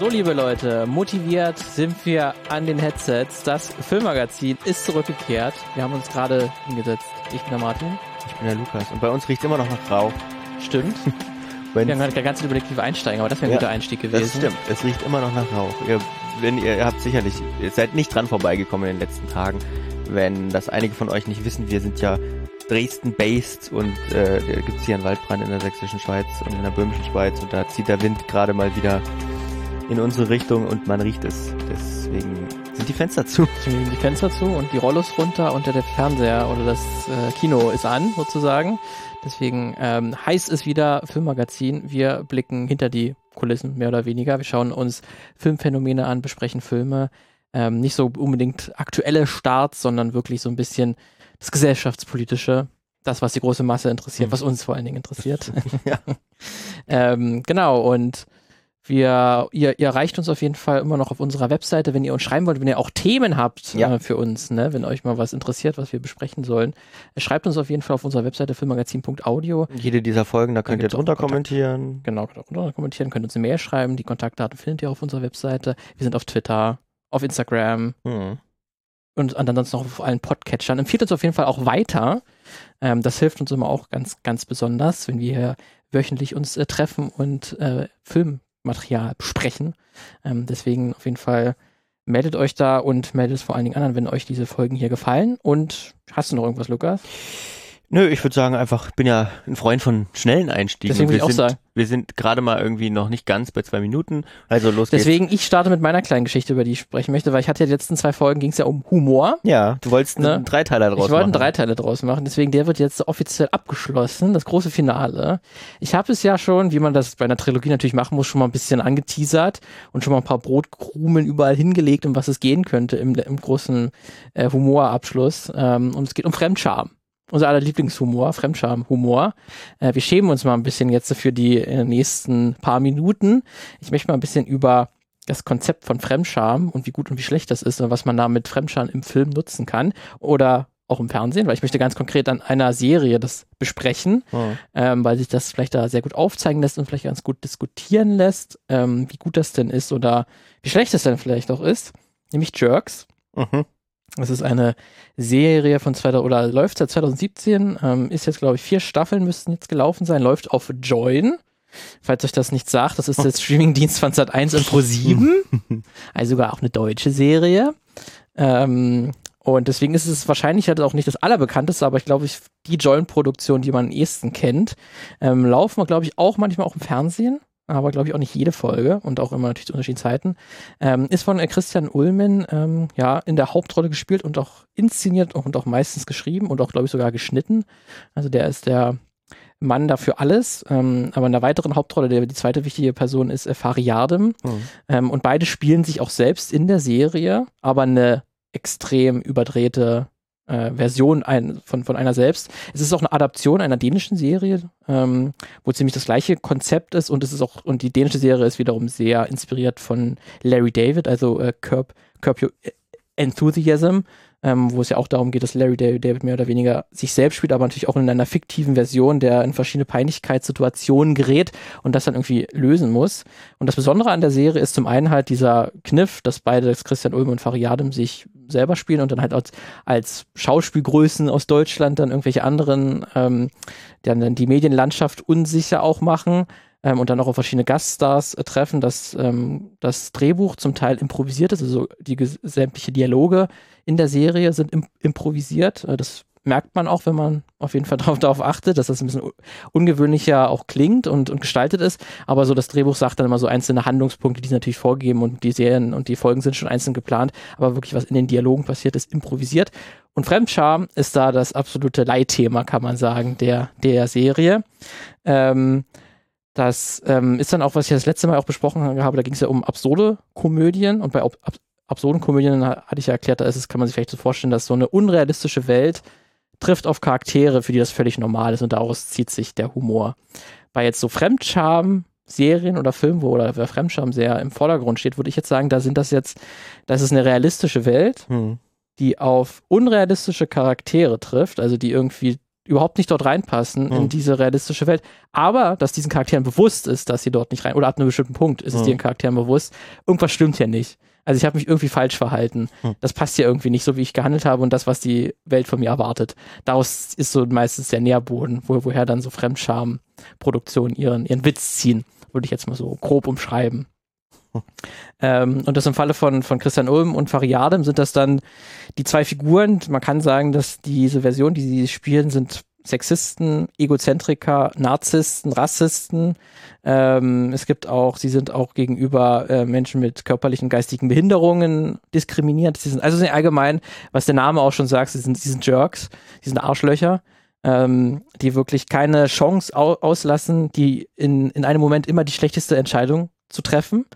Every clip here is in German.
So, liebe Leute, motiviert sind wir an den Headsets. Das Filmmagazin ist zurückgekehrt. Wir haben uns gerade hingesetzt. Ich bin der Martin. Ich bin der Lukas. Und bei uns riecht immer noch nach Rauch. Stimmt. Wenn Wir haben gerade ganz überlegt, wie wir einsteigen, aber das wäre ein Ja, guter Einstieg gewesen. das stimmt. Es riecht immer noch nach Rauch. Ihr, wenn ihr, ihr habt sicherlich, ihr seid nicht dran vorbeigekommen in den letzten Tagen. Wenn das einige von euch nicht wissen, wir sind ja Dresden-based und äh, da gibt's hier einen Waldbrand in der sächsischen Schweiz und in der böhmischen Schweiz und da zieht der Wind gerade mal wieder in unsere Richtung und man riecht es. Deswegen sind die Fenster zu. Die Fenster zu und die Rollos runter und der Fernseher oder das äh, Kino ist an, sozusagen. Deswegen ähm, heißt es wieder Filmmagazin. Wir blicken hinter die Kulissen, mehr oder weniger. Wir schauen uns Filmphänomene an, besprechen Filme. Ähm, nicht so unbedingt aktuelle Starts, sondern wirklich so ein bisschen das Gesellschaftspolitische. Das, was die große Masse interessiert, Mhm. was uns vor allen Dingen interessiert. Ja. ähm, genau, und wir, ihr, ihr erreicht uns auf jeden Fall immer noch auf unserer Webseite, wenn ihr uns schreiben wollt, wenn ihr auch Themen habt Ja. äh, für uns, ne? wenn euch mal was interessiert, was wir besprechen sollen. äh, Schreibt uns auf jeden Fall auf unserer Webseite filmmagazin.audio. Jede dieser Folgen, da könnt ihr gibt's auch drunter kommentieren. Genau, könnt ihr runter kommentieren, könnt uns eine Mail schreiben. Die Kontaktdaten findet ihr auf unserer Webseite. Wir sind auf Twitter, auf Instagram Hm. und ansonsten noch auf allen Podcatchern. Empfiehlt uns auf jeden Fall auch weiter. Ähm, das hilft uns immer auch ganz, ganz besonders, wenn wir hier wöchentlich uns äh, treffen und äh, Filmmaterial besprechen. Ähm, deswegen auf jeden Fall meldet euch da und meldet es vor allen Dingen anderen, wenn euch diese Folgen hier gefallen. Und hast du noch irgendwas, Lukas? Nö, ich würde sagen einfach, ich bin ja ein Freund von schnellen Einstiegen. Deswegen würde ich auch wir sind, sagen. Wir sind gerade mal irgendwie noch nicht ganz bei zwei Minuten. Also los geht's. Deswegen, ich starte mit meiner kleinen Geschichte, über die ich sprechen möchte, weil ich hatte ja die letzten zwei Folgen, ging es ja um Humor. Ja, du wolltest Ne? einen Dreiteiler draus Ich wollte einen machen. Dreiteile draus machen, deswegen der wird jetzt offiziell abgeschlossen, das große Finale. Ich habe es ja schon, wie man das bei einer Trilogie natürlich machen muss, schon mal ein bisschen angeteasert und schon mal ein paar Brotkrumen überall hingelegt, um was es gehen könnte im, im großen äh, Humorabschluss. Ähm, und es geht um Fremdscham. Unser aller Lieblingshumor, Fremdscham-Humor. Äh, wir schämen uns mal ein bisschen jetzt für die äh, nächsten paar Minuten. Ich möchte mal ein bisschen über das Konzept von Fremdscham und wie gut und wie schlecht das ist und was man da mit Fremdscham im Film nutzen kann oder auch im Fernsehen, weil ich möchte ganz konkret an einer Serie das besprechen, Hm. ähm, weil sich das vielleicht da sehr gut aufzeigen lässt und vielleicht ganz gut diskutieren lässt, ähm, wie gut das denn ist oder wie schlecht es denn vielleicht auch ist, nämlich Jerks. Mhm. Das ist eine Serie von 2000 oder läuft seit 2017, ähm, ist jetzt glaube ich vier Staffeln müssten jetzt gelaufen sein, läuft auf Join. Falls euch das nicht sagt, das ist der Streamingdienst von Sat1 und Pro7, also sogar auch eine deutsche Serie. Ähm, und deswegen ist es wahrscheinlich halt auch nicht das allerbekannteste, aber ich glaube, die Join-Produktion, die man am ehesten kennt, ähm, laufen wir, glaube ich, auch manchmal auch im Fernsehen, aber glaube ich auch nicht jede Folge und auch immer natürlich zu unterschiedlichen Zeiten. Ähm, ist von äh, Christian Ulmen ähm, ja in der Hauptrolle gespielt und auch inszeniert und auch meistens geschrieben und auch, glaube ich, sogar geschnitten. Also der ist der Mann dafür alles. Ähm, aber in der weiteren Hauptrolle, der die zweite wichtige Person ist äh, Fari Yardim. Mhm. Ähm, und beide spielen sich auch selbst in der Serie, aber eine extrem überdrehte äh, Version ein, von, von einer selbst. Es ist auch eine Adaption einer dänischen Serie, ähm, wo ziemlich das gleiche Konzept ist und es ist auch, und die dänische Serie ist wiederum sehr inspiriert von Larry David, also äh, Curb, Curb Your Enthusiasm, ähm, wo es ja auch darum geht, dass Larry David, mehr oder weniger sich selbst spielt, aber natürlich auch in einer fiktiven Version, der in verschiedene Peinlichkeitssituationen gerät und das dann irgendwie lösen muss. Und das Besondere an der Serie ist zum einen halt dieser Kniff, dass beide, das Christian Ulm und Fariadem, sich selber spielen und dann halt als, als Schauspielgrößen aus Deutschland dann irgendwelche anderen, ähm, die dann die Medienlandschaft unsicher auch machen ähm, und dann auch auf verschiedene Gaststars äh, treffen, dass ähm, das Drehbuch zum Teil improvisiert ist, also die sämtliche Dialoge in der Serie sind im improvisiert. Äh, das merkt man auch, wenn man auf jeden Fall darauf, darauf achtet, dass das ein bisschen ungewöhnlicher auch klingt und, und gestaltet ist. Aber so das Drehbuch sagt dann immer so einzelne Handlungspunkte, die sind natürlich vorgegeben und die Serien und die Folgen sind schon einzeln geplant. Aber wirklich, was in den Dialogen passiert, ist improvisiert. Und Fremdscham ist da das absolute Leitthema, kann man sagen, der, der Serie. Ähm, das ähm, ist dann auch, was ich das letzte Mal auch besprochen habe, da ging es ja um absurde Komödien und bei ab, ab, absurden Komödien ha- hatte ich ja erklärt, da ist es, kann man sich vielleicht so vorstellen, dass so eine unrealistische Welt trifft auf Charaktere, für die das völlig normal ist und daraus zieht sich der Humor. Bei jetzt so Fremdscham Serien oder Filmen, wo oder wer Fremdscham sehr im Vordergrund steht, würde ich jetzt sagen, da sind das jetzt, das ist eine realistische Welt, Hm. die auf unrealistische Charaktere trifft, also die irgendwie überhaupt nicht dort reinpassen Mhm. in diese realistische Welt. Aber, dass diesen Charakteren bewusst ist, dass sie dort nicht rein, oder ab einem bestimmten Punkt ist es Mhm. den Charakteren bewusst, irgendwas stimmt hier nicht. Also ich habe mich irgendwie falsch verhalten. Mhm. Das passt ja irgendwie nicht so, wie ich gehandelt habe und das, was die Welt von mir erwartet. Daraus ist so meistens der Nährboden, wo, woher dann so Fremdscham-Produktionen ihren, ihren Witz ziehen, würde ich jetzt mal so grob umschreiben. Ähm, und das im Falle von, von Christian Ulm und Fariadem sind das dann die zwei Figuren. Man kann sagen, dass diese Version, die sie spielen, sind Sexisten, Egozentriker, Narzissten, Rassisten. Ähm, es gibt auch, sie sind auch gegenüber äh, Menschen mit körperlichen, geistigen Behinderungen diskriminiert. Sie sind, also sind allgemein, was der Name auch schon sagt, sie sind, sie sind Jerks, sie sind Arschlöcher, ähm, die wirklich keine Chance au auslassen, die in, in einem Moment immer die schlechteste Entscheidung zu treffen.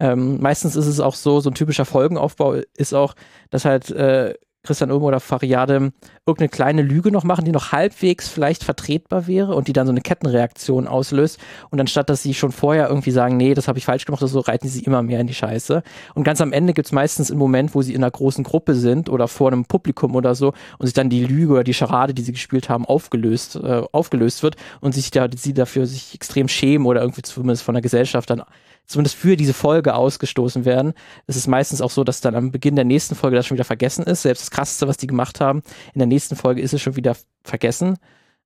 Ähm, meistens ist es auch so, so ein typischer Folgenaufbau ist auch, dass halt äh, Christian Ulm oder Fariade irgendeine kleine Lüge noch machen, die noch halbwegs vielleicht vertretbar wäre und die dann so eine Kettenreaktion auslöst. Und anstatt, dass sie schon vorher irgendwie sagen, nee, das habe ich falsch gemacht oder so, reiten sie immer mehr in die Scheiße. Und ganz am Ende gibt's meistens einen Moment, wo sie in einer großen Gruppe sind oder vor einem Publikum oder so und sich dann die Lüge oder die Scharade, die sie gespielt haben, aufgelöst, äh, aufgelöst wird und sich da, sie dafür sich extrem schämen oder irgendwie zumindest von der Gesellschaft dann zumindest für diese Folge ausgestoßen werden. Es ist meistens auch so, dass dann am Beginn der nächsten Folge das schon wieder vergessen ist. Selbst das Krasseste, was die gemacht haben, in der nächsten Folge ist es schon wieder vergessen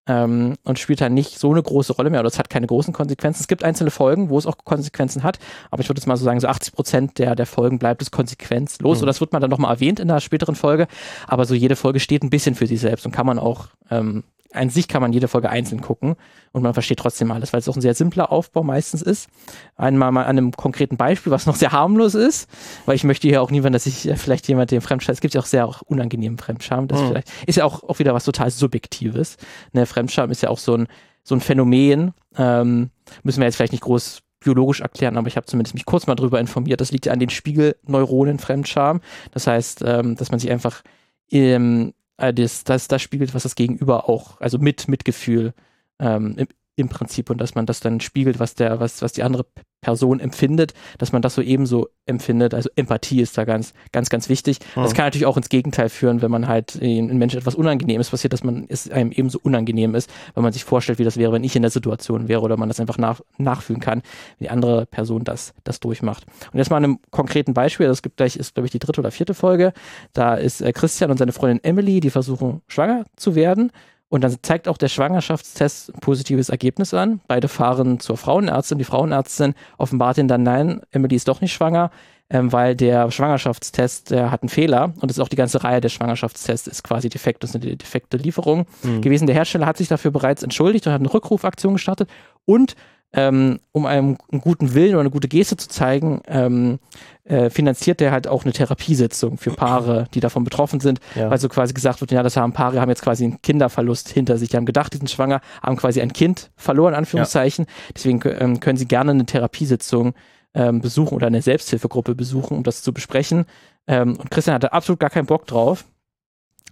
ähm, und spielt dann nicht so eine große Rolle mehr oder es hat keine großen Konsequenzen. Es gibt einzelne Folgen, wo es auch Konsequenzen hat, aber ich würde jetzt mal so sagen, so 80 Prozent der, der Folgen bleibt es konsequenzlos Mhm. oder das wird man dann nochmal erwähnt in einer späteren Folge, aber so jede Folge steht ein bisschen für sich selbst und kann man auch ähm, an sich kann man jede Folge einzeln gucken und man versteht trotzdem alles, weil es auch ein sehr simpler Aufbau meistens ist. Einmal mal an einem konkreten Beispiel, was noch sehr harmlos ist, weil ich möchte hier auch niemand, dass ich äh, vielleicht jemand den Fremdscham, es gibt ja auch sehr auch unangenehmen Fremdscham, das Mhm. vielleicht ist ja auch, auch wieder was total Subjektives. Ne, Fremdscham ist ja auch so ein, so ein Phänomen, ähm, müssen wir jetzt vielleicht nicht groß biologisch erklären, aber ich habe zumindest mich kurz mal drüber informiert. Das liegt ja an den Spiegelneuronen Fremdscham. Das heißt, ähm, dass man sich einfach ähm, äh, das, das, das spiegelt, was das Gegenüber auch, also mit Mitgefühl ähm, im, Prinzip und dass man das dann spiegelt, was der, was, was die andere Person empfindet, dass man das so ebenso empfindet. Also Empathie ist da ganz, ganz, ganz wichtig. Das Mhm. kann natürlich auch ins Gegenteil führen, wenn man halt in, in Menschen etwas Unangenehmes passiert, dass man es einem ebenso unangenehm ist, wenn man sich vorstellt, wie das wäre, wenn ich in der Situation wäre oder man das einfach nach, nachfühlen kann, wie die andere Person das, das durchmacht. Und jetzt mal an einem konkreten Beispiel, das gibt gleich, ist glaube ich die dritte oder vierte Folge, da ist äh, Christian und seine Freundin Emily, die versuchen schwanger zu werden und dann zeigt auch der Schwangerschaftstest ein positives Ergebnis an. Beide fahren zur Frauenärztin. Die Frauenärztin offenbart ihnen dann, nein, Emily ist doch nicht schwanger, ähm, weil der Schwangerschaftstest, der hat einen Fehler. Und das ist auch die ganze Reihe der Schwangerschaftstests ist quasi defekt. Das ist eine defekte Lieferung Mhm. gewesen. Der Hersteller hat sich dafür bereits entschuldigt und hat eine Rückrufaktion gestartet. Und ähm, um einem einen guten Willen oder eine gute Geste zu zeigen, ähm, äh, finanziert der halt auch eine Therapiesitzung für Paare, die davon betroffen sind, Ja. weil so quasi gesagt wird, ja, das haben Paare, haben jetzt quasi einen Kinderverlust hinter sich. Die haben gedacht, die sind schwanger, haben quasi ein Kind verloren, Anführungszeichen. Deswegen ähm, können sie gerne eine Therapiesitzung ähm, besuchen oder eine Selbsthilfegruppe besuchen, um das zu besprechen. Ähm, und Christian hatte absolut gar keinen Bock drauf.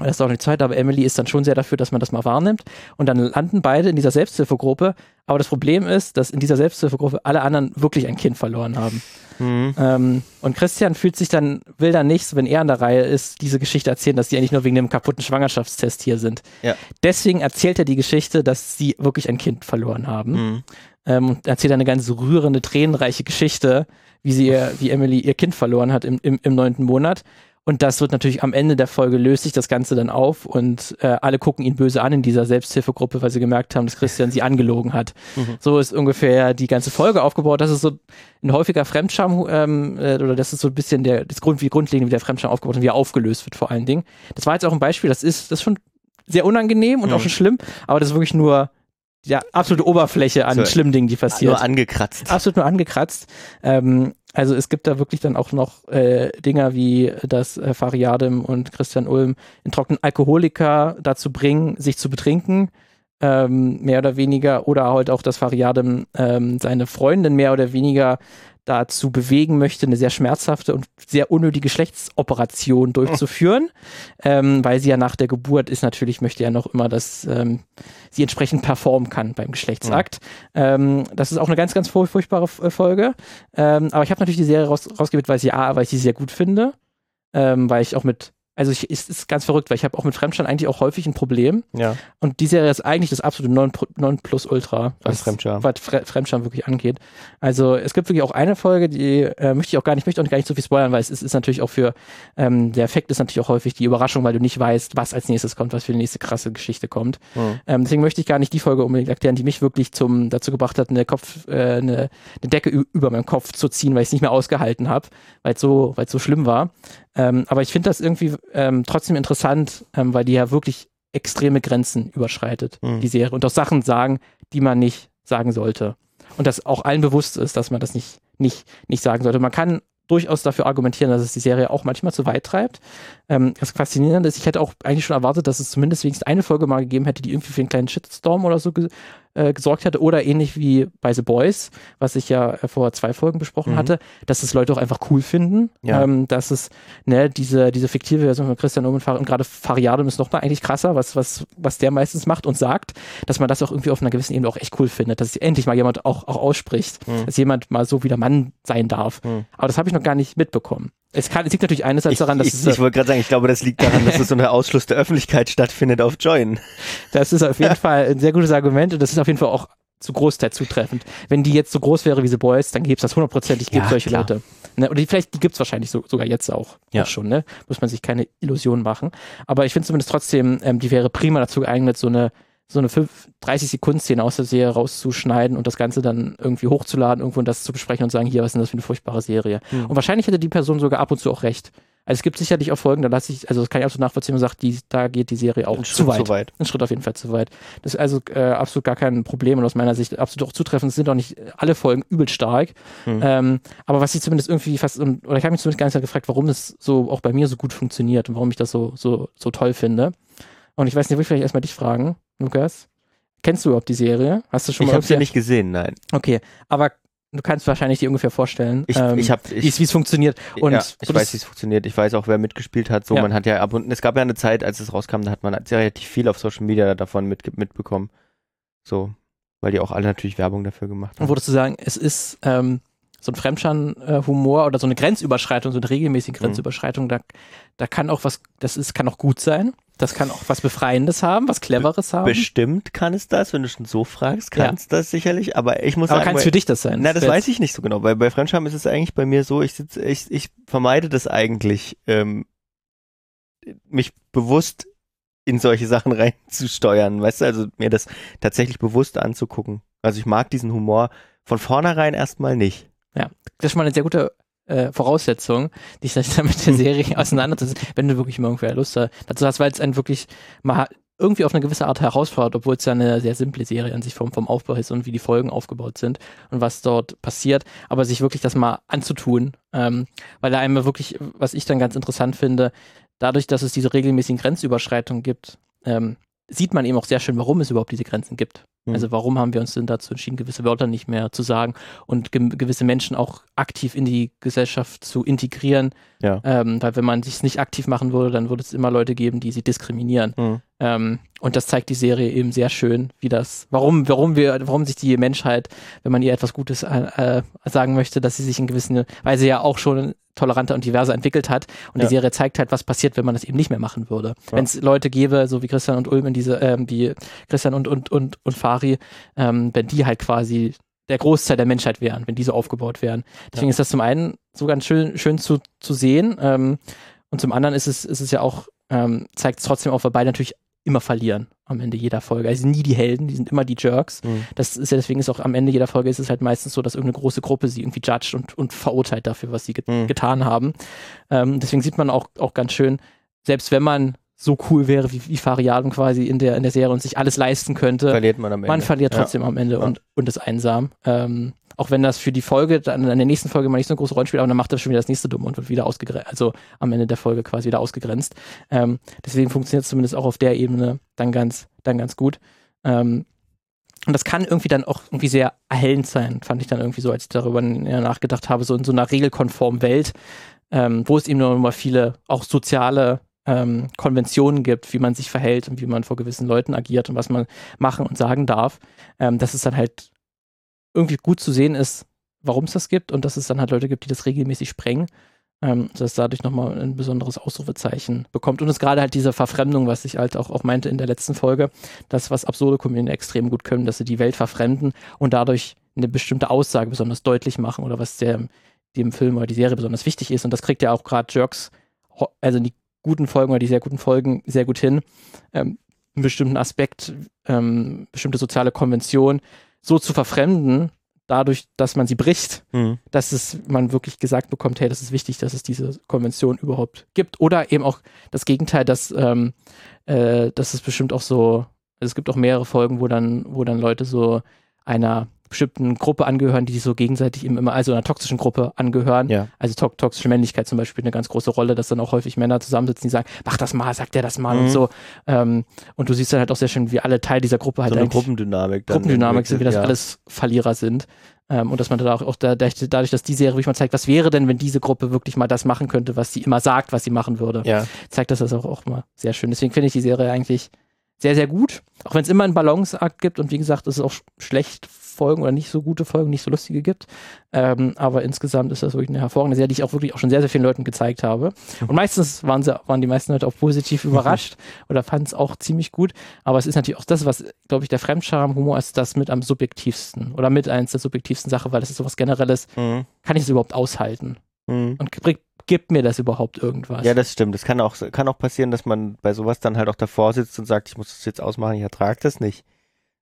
Das ist auch nicht Zeit, aber Emily ist dann schon sehr dafür, dass man das mal wahrnimmt. Und dann landen beide in dieser Selbsthilfegruppe. Aber das Problem ist, dass in dieser Selbsthilfegruppe alle anderen wirklich ein Kind verloren haben. Mhm. Ähm, und Christian fühlt sich dann, will dann nicht, wenn er an der Reihe ist, diese Geschichte erzählen, dass die eigentlich nur wegen dem kaputten Schwangerschaftstest hier sind. Ja. Deswegen erzählt er die Geschichte, dass sie wirklich ein Kind verloren haben. Mhm. Ähm, und erzählt eine ganz rührende, tränenreiche Geschichte, wie sie, ihr, wie Emily ihr Kind verloren hat im, im, im neunten Monat. Und das wird natürlich am Ende der Folge löst sich das Ganze dann auf und äh, alle gucken ihn böse an in dieser Selbsthilfegruppe, weil sie gemerkt haben, dass Christian sie angelogen hat. Mhm. So ist ungefähr die ganze Folge aufgebaut. Das ist so ein häufiger Fremdscham ähm, äh, oder das ist so ein bisschen der das Grund, wie grundlegend wie der Fremdscham aufgebaut und wie er aufgelöst wird vor allen Dingen. Das war jetzt auch ein Beispiel. Das ist das ist schon sehr unangenehm und Mhm. auch schon schlimm, aber das ist wirklich nur die absolute Oberfläche an So, schlimmen Dingen, die passiert Nur angekratzt. absolut nur angekratzt. Ähm, also es gibt da wirklich dann auch noch äh, Dinger wie, dass äh, Fariadim und Christian Ulm in trockenen Alkoholiker dazu bringen, sich zu betrinken, ähm, mehr oder weniger, oder halt auch, dass Fariadim ähm, seine Freundin mehr oder weniger dazu bewegen möchte, eine sehr schmerzhafte und sehr unnötige Geschlechtsoperation durchzuführen, ähm, weil sie ja nach der Geburt ist natürlich, möchte er noch immer, dass ähm, sie entsprechend performen kann beim Geschlechtsakt. Ähm, das ist auch eine ganz, ganz furch- furchtbare äh, Folge. Ähm, aber ich habe natürlich die Serie raus, rausgewählt, weil ich sie A, weil ich sie sehr gut finde, ähm, weil ich auch mit also ich, es ist ganz verrückt, weil ich habe auch mit Fremdscham eigentlich auch häufig ein Problem. Ja. Und die Serie ist eigentlich das absolute 9, 9 plus Ultra, Was Fremdscham. was Fre Fremdscham wirklich angeht. Also es gibt wirklich auch eine Folge, die äh, möchte ich auch gar nicht, möchte auch gar nicht so viel spoilern, weil es ist, ist natürlich auch für, ähm, der Effekt ist natürlich auch häufig die Überraschung, weil du nicht weißt, was als nächstes kommt, was für die nächste krasse Geschichte kommt. Mhm. Ähm, deswegen möchte ich gar nicht die Folge unbedingt erklären, die mich wirklich zum, dazu gebracht hat, eine Kopf, äh, eine, eine Decke über meinem Kopf zu ziehen, weil ich es nicht mehr ausgehalten habe, weil es so, weil es so schlimm war. Ähm, aber ich finde das irgendwie ähm, trotzdem interessant, ähm, weil die ja wirklich extreme Grenzen überschreitet, Mhm. die Serie. Und auch Sachen sagen, die man nicht sagen sollte. Und dass auch allen bewusst ist, dass man das nicht, nicht, nicht sagen sollte. Man kann durchaus dafür argumentieren, dass es die Serie auch manchmal zu weit treibt. Ähm, das Faszinierende ist, ich hätte auch eigentlich schon erwartet, dass es zumindest wenigstens eine Folge mal gegeben hätte, die irgendwie für einen kleinen Shitstorm oder so äh, gesorgt hätte. Oder ähnlich wie bei The Boys, was ich ja äh, vor zwei Folgen besprochen Mhm. hatte, dass es Leute auch einfach cool finden. Ja. Ähm, dass es, ne, diese, diese fiktive Version von Christian Omenfahrer und gerade Fariadum ist nochmal eigentlich krasser, was, was, was der meistens macht und sagt, dass man das auch irgendwie auf einer gewissen Ebene auch echt cool findet, dass endlich mal jemand auch, auch ausspricht, Mhm. dass jemand mal so wieder Mann sein darf. Mhm. Aber das habe ich noch gar nicht mitbekommen. Es, kann, es liegt natürlich einerseits daran, dass ich, es, ich wollte gerade sagen, ich glaube, das liegt daran, dass es so ein Ausschluss der Öffentlichkeit stattfindet auf Join. das ist auf jeden Fall ein sehr gutes Argument und das ist auf jeden Fall auch zu Großteil zutreffend. Wenn die jetzt so groß wäre wie The Boys, dann gäbe es das hundertprozentig, gibt Ja, solche klar. Leute. Ne? Oder die, vielleicht, die gibt es wahrscheinlich so, sogar jetzt auch, Ja. auch schon, ne? Muss man sich keine Illusionen machen. Aber ich finde zumindest trotzdem, ähm, die wäre prima dazu geeignet, so eine so eine 5, 30 Sekunden Szene aus der Serie rauszuschneiden und das Ganze dann irgendwie hochzuladen, irgendwo und das zu besprechen und sagen, hier, was ist denn das für eine furchtbare Serie? Hm. Und wahrscheinlich hätte die Person sogar ab und zu auch recht. Also es gibt sicherlich auch Folgen, da lasse ich, also das kann ich absolut nachvollziehen und sagt, die, da geht die Serie auch zu weit. zu weit. Ein Schritt auf jeden Fall zu weit. Das ist also äh, absolut gar kein Problem und aus meiner Sicht absolut auch zutreffend. Es sind auch nicht alle Folgen übel stark. Hm. Ähm, aber was ich zumindest irgendwie fast, und- oder ich habe mich zumindest gar nicht gefragt, warum das so auch bei mir so gut funktioniert und warum ich das so, so, so toll finde. Und ich weiß nicht, will ich vielleicht erstmal dich fragen, Lukas. Kennst du überhaupt die Serie? Hast du schon Ich mal habe sie nicht gesehen, nein. Okay, aber du kannst wahrscheinlich dir ungefähr vorstellen, Ich, ähm, ich wie es wie es funktioniert. Und ja, ich und weiß, wie es funktioniert. Ich weiß auch, wer mitgespielt hat. So, Ja. man hat ja ab und es gab ja eine Zeit, als es rauskam, da hat man relativ viel auf Social Media davon mit, mitbekommen. So, weil die auch alle natürlich Werbung dafür gemacht Und haben. würdest du sagen, es ist ähm, so ein Fremdscham-Humor oder so eine Grenzüberschreitung, so eine regelmäßige Mhm. Grenzüberschreitung, da, da kann auch was, das ist, kann auch gut sein. Das kann auch was Befreiendes haben, was Cleveres haben. Bestimmt kann es das, wenn du schon so fragst, kann es das sicherlich. Aber ich muss Aber sagen, kann es für dich das sein? Na, das Jetzt- weiß ich nicht so genau. Bei, bei Fremdscham ist es eigentlich bei mir so, ich sitze, ich, ich vermeide das eigentlich, ähm, mich bewusst in solche Sachen reinzusteuern, weißt du, also mir das tatsächlich bewusst anzugucken. Also ich mag diesen Humor von vornherein erstmal nicht. Das ist schon mal eine sehr gute äh, Voraussetzung, dich dann mit der Serie auseinanderzusetzen, wenn du wirklich mal irgendwer Lust da- dazu hast, weil es einen wirklich mal irgendwie auf eine gewisse Art herausfordert, obwohl es ja eine sehr simple Serie an sich vom, vom Aufbau ist und wie die Folgen aufgebaut sind und was dort passiert, aber sich wirklich das mal anzutun, ähm, weil da einem wirklich, was ich dann ganz interessant finde, dadurch, dass es diese regelmäßigen Grenzüberschreitungen gibt, ähm, sieht man eben auch sehr schön, warum es überhaupt diese Grenzen gibt. Mhm. Also warum haben wir uns denn dazu entschieden, gewisse Wörter nicht mehr zu sagen und ge gewisse Menschen auch aktiv in die Gesellschaft zu integrieren. Ja. Ähm, weil wenn man sich nicht aktiv machen würde, dann würde es immer Leute geben, die sie diskriminieren. Mhm. Ähm, und das zeigt die Serie eben sehr schön, wie das, warum, warum wir, warum sich die Menschheit, wenn man ihr etwas Gutes äh, äh, sagen möchte, dass sie sich in gewissen Weise ja auch schon toleranter und diverser entwickelt hat. Und Ja. die Serie zeigt halt, was passiert, wenn man das eben nicht mehr machen würde. Ja. Wenn es Leute gäbe, so wie Christian und Ulm in diese, ähm, wie Christian und, und, und, und Fari, ähm, wenn die halt quasi der Großteil der Menschheit wären, wenn die so aufgebaut wären. Deswegen Ja. ist das zum einen so ganz schön, schön zu, zu sehen. Ähm, und zum anderen ist es, ist es ja auch, ähm, zeigt es trotzdem auf, weil beide natürlich immer verlieren am Ende jeder Folge. Also sie sind nie die Helden, die sind immer die Jerks. Mhm. Das ist ja deswegen ist auch am Ende jeder Folge ist es halt meistens so, dass irgendeine große Gruppe sie irgendwie judgt und, und verurteilt dafür, was sie get Mhm. getan haben. Ähm, deswegen sieht man auch, auch ganz schön, selbst wenn man so cool wäre wie, wie Fariadum quasi in der, in der Serie und sich alles leisten könnte, Verliert man am Ende. man verliert Ja. trotzdem am Ende Ja. und, und ist einsam. Ähm, auch wenn das für die Folge, dann in der nächsten Folge mal nicht so eine große Rolle spielt, aber dann macht das schon wieder das nächste dumm und wird wieder ausgegrenzt, also am Ende der Folge quasi wieder ausgegrenzt. Ähm, deswegen funktioniert es zumindest auch auf der Ebene dann ganz, dann ganz gut. Ähm, und das kann irgendwie dann auch irgendwie sehr erhellend sein, fand ich dann irgendwie so, als ich darüber nachgedacht habe, so in so einer regelkonformen Welt, ähm, wo es eben noch mal viele auch soziale ähm, Konventionen gibt, wie man sich verhält und wie man vor gewissen Leuten agiert und was man machen und sagen darf, ähm, dass es dann halt irgendwie gut zu sehen ist, warum es das gibt und dass es dann halt Leute gibt, die das regelmäßig sprengen. ähm, dass dadurch nochmal ein besonderes Ausrufezeichen bekommt. Und es gerade halt diese Verfremdung, was ich halt auch, auch meinte in der letzten Folge, das, was absurde Komödien extrem gut können, dass sie die Welt verfremden und dadurch eine bestimmte Aussage besonders deutlich machen oder was der, dem Film oder die Serie besonders wichtig ist. Und das kriegt ja auch gerade Jerks, also die guten Folgen oder die sehr guten Folgen sehr gut hin, ähm, einen bestimmten Aspekt, ähm, bestimmte soziale Konvention so zu verfremden, dadurch, dass man sie bricht, mhm. dass es man wirklich gesagt bekommt, hey, das ist wichtig, dass es diese Konvention überhaupt gibt. Oder eben auch das Gegenteil, dass, ähm, äh, dass es bestimmt auch so, also es gibt auch mehrere Folgen, wo dann, wo dann Leute so einer bestimmten Gruppe angehören, die sich so gegenseitig eben immer, also einer toxischen Gruppe angehören. Ja. Also to toxische Männlichkeit zum Beispiel eine ganz große Rolle, dass dann auch häufig Männer zusammensitzen, die sagen, mach das mal, sag der das mal mhm. und so. Ähm, und du siehst dann halt auch sehr schön, wie alle Teil dieser Gruppe halt so eine Gruppendynamik. Gruppendynamik sind, wie das ja. alles Verlierer sind. Ähm, und dass man da auch, auch da, dadurch, dass die Serie wirklich mal zeigt, was wäre denn, wenn diese Gruppe wirklich mal das machen könnte, was sie immer sagt, was sie machen würde, ja. zeigt das das auch, auch mal sehr schön. Deswegen finde ich die Serie eigentlich sehr, sehr gut. Auch wenn es immer einen Balanceakt gibt und wie gesagt, es ist auch schlecht Folgen oder nicht so gute Folgen, nicht so lustige gibt. Ähm, aber insgesamt ist das wirklich eine hervorragende Serie, die ich auch wirklich auch schon sehr, sehr vielen Leuten gezeigt habe. Und meistens waren, sie, waren die meisten Leute auch positiv überrascht oder fanden es auch ziemlich gut. Aber es ist natürlich auch das, was, glaube ich, der Fremdscham-Humor ist das mit am subjektivsten oder mit eins der subjektivsten Sachen, weil das ist sowas Generelles. Mhm. Kann ich es überhaupt aushalten? Mhm. Und bringt gibt mir das überhaupt irgendwas? Ja, das stimmt. Es kann auch, kann auch passieren, dass man bei sowas dann halt auch davor sitzt und sagt, ich muss das jetzt ausmachen, ich ertrage das nicht.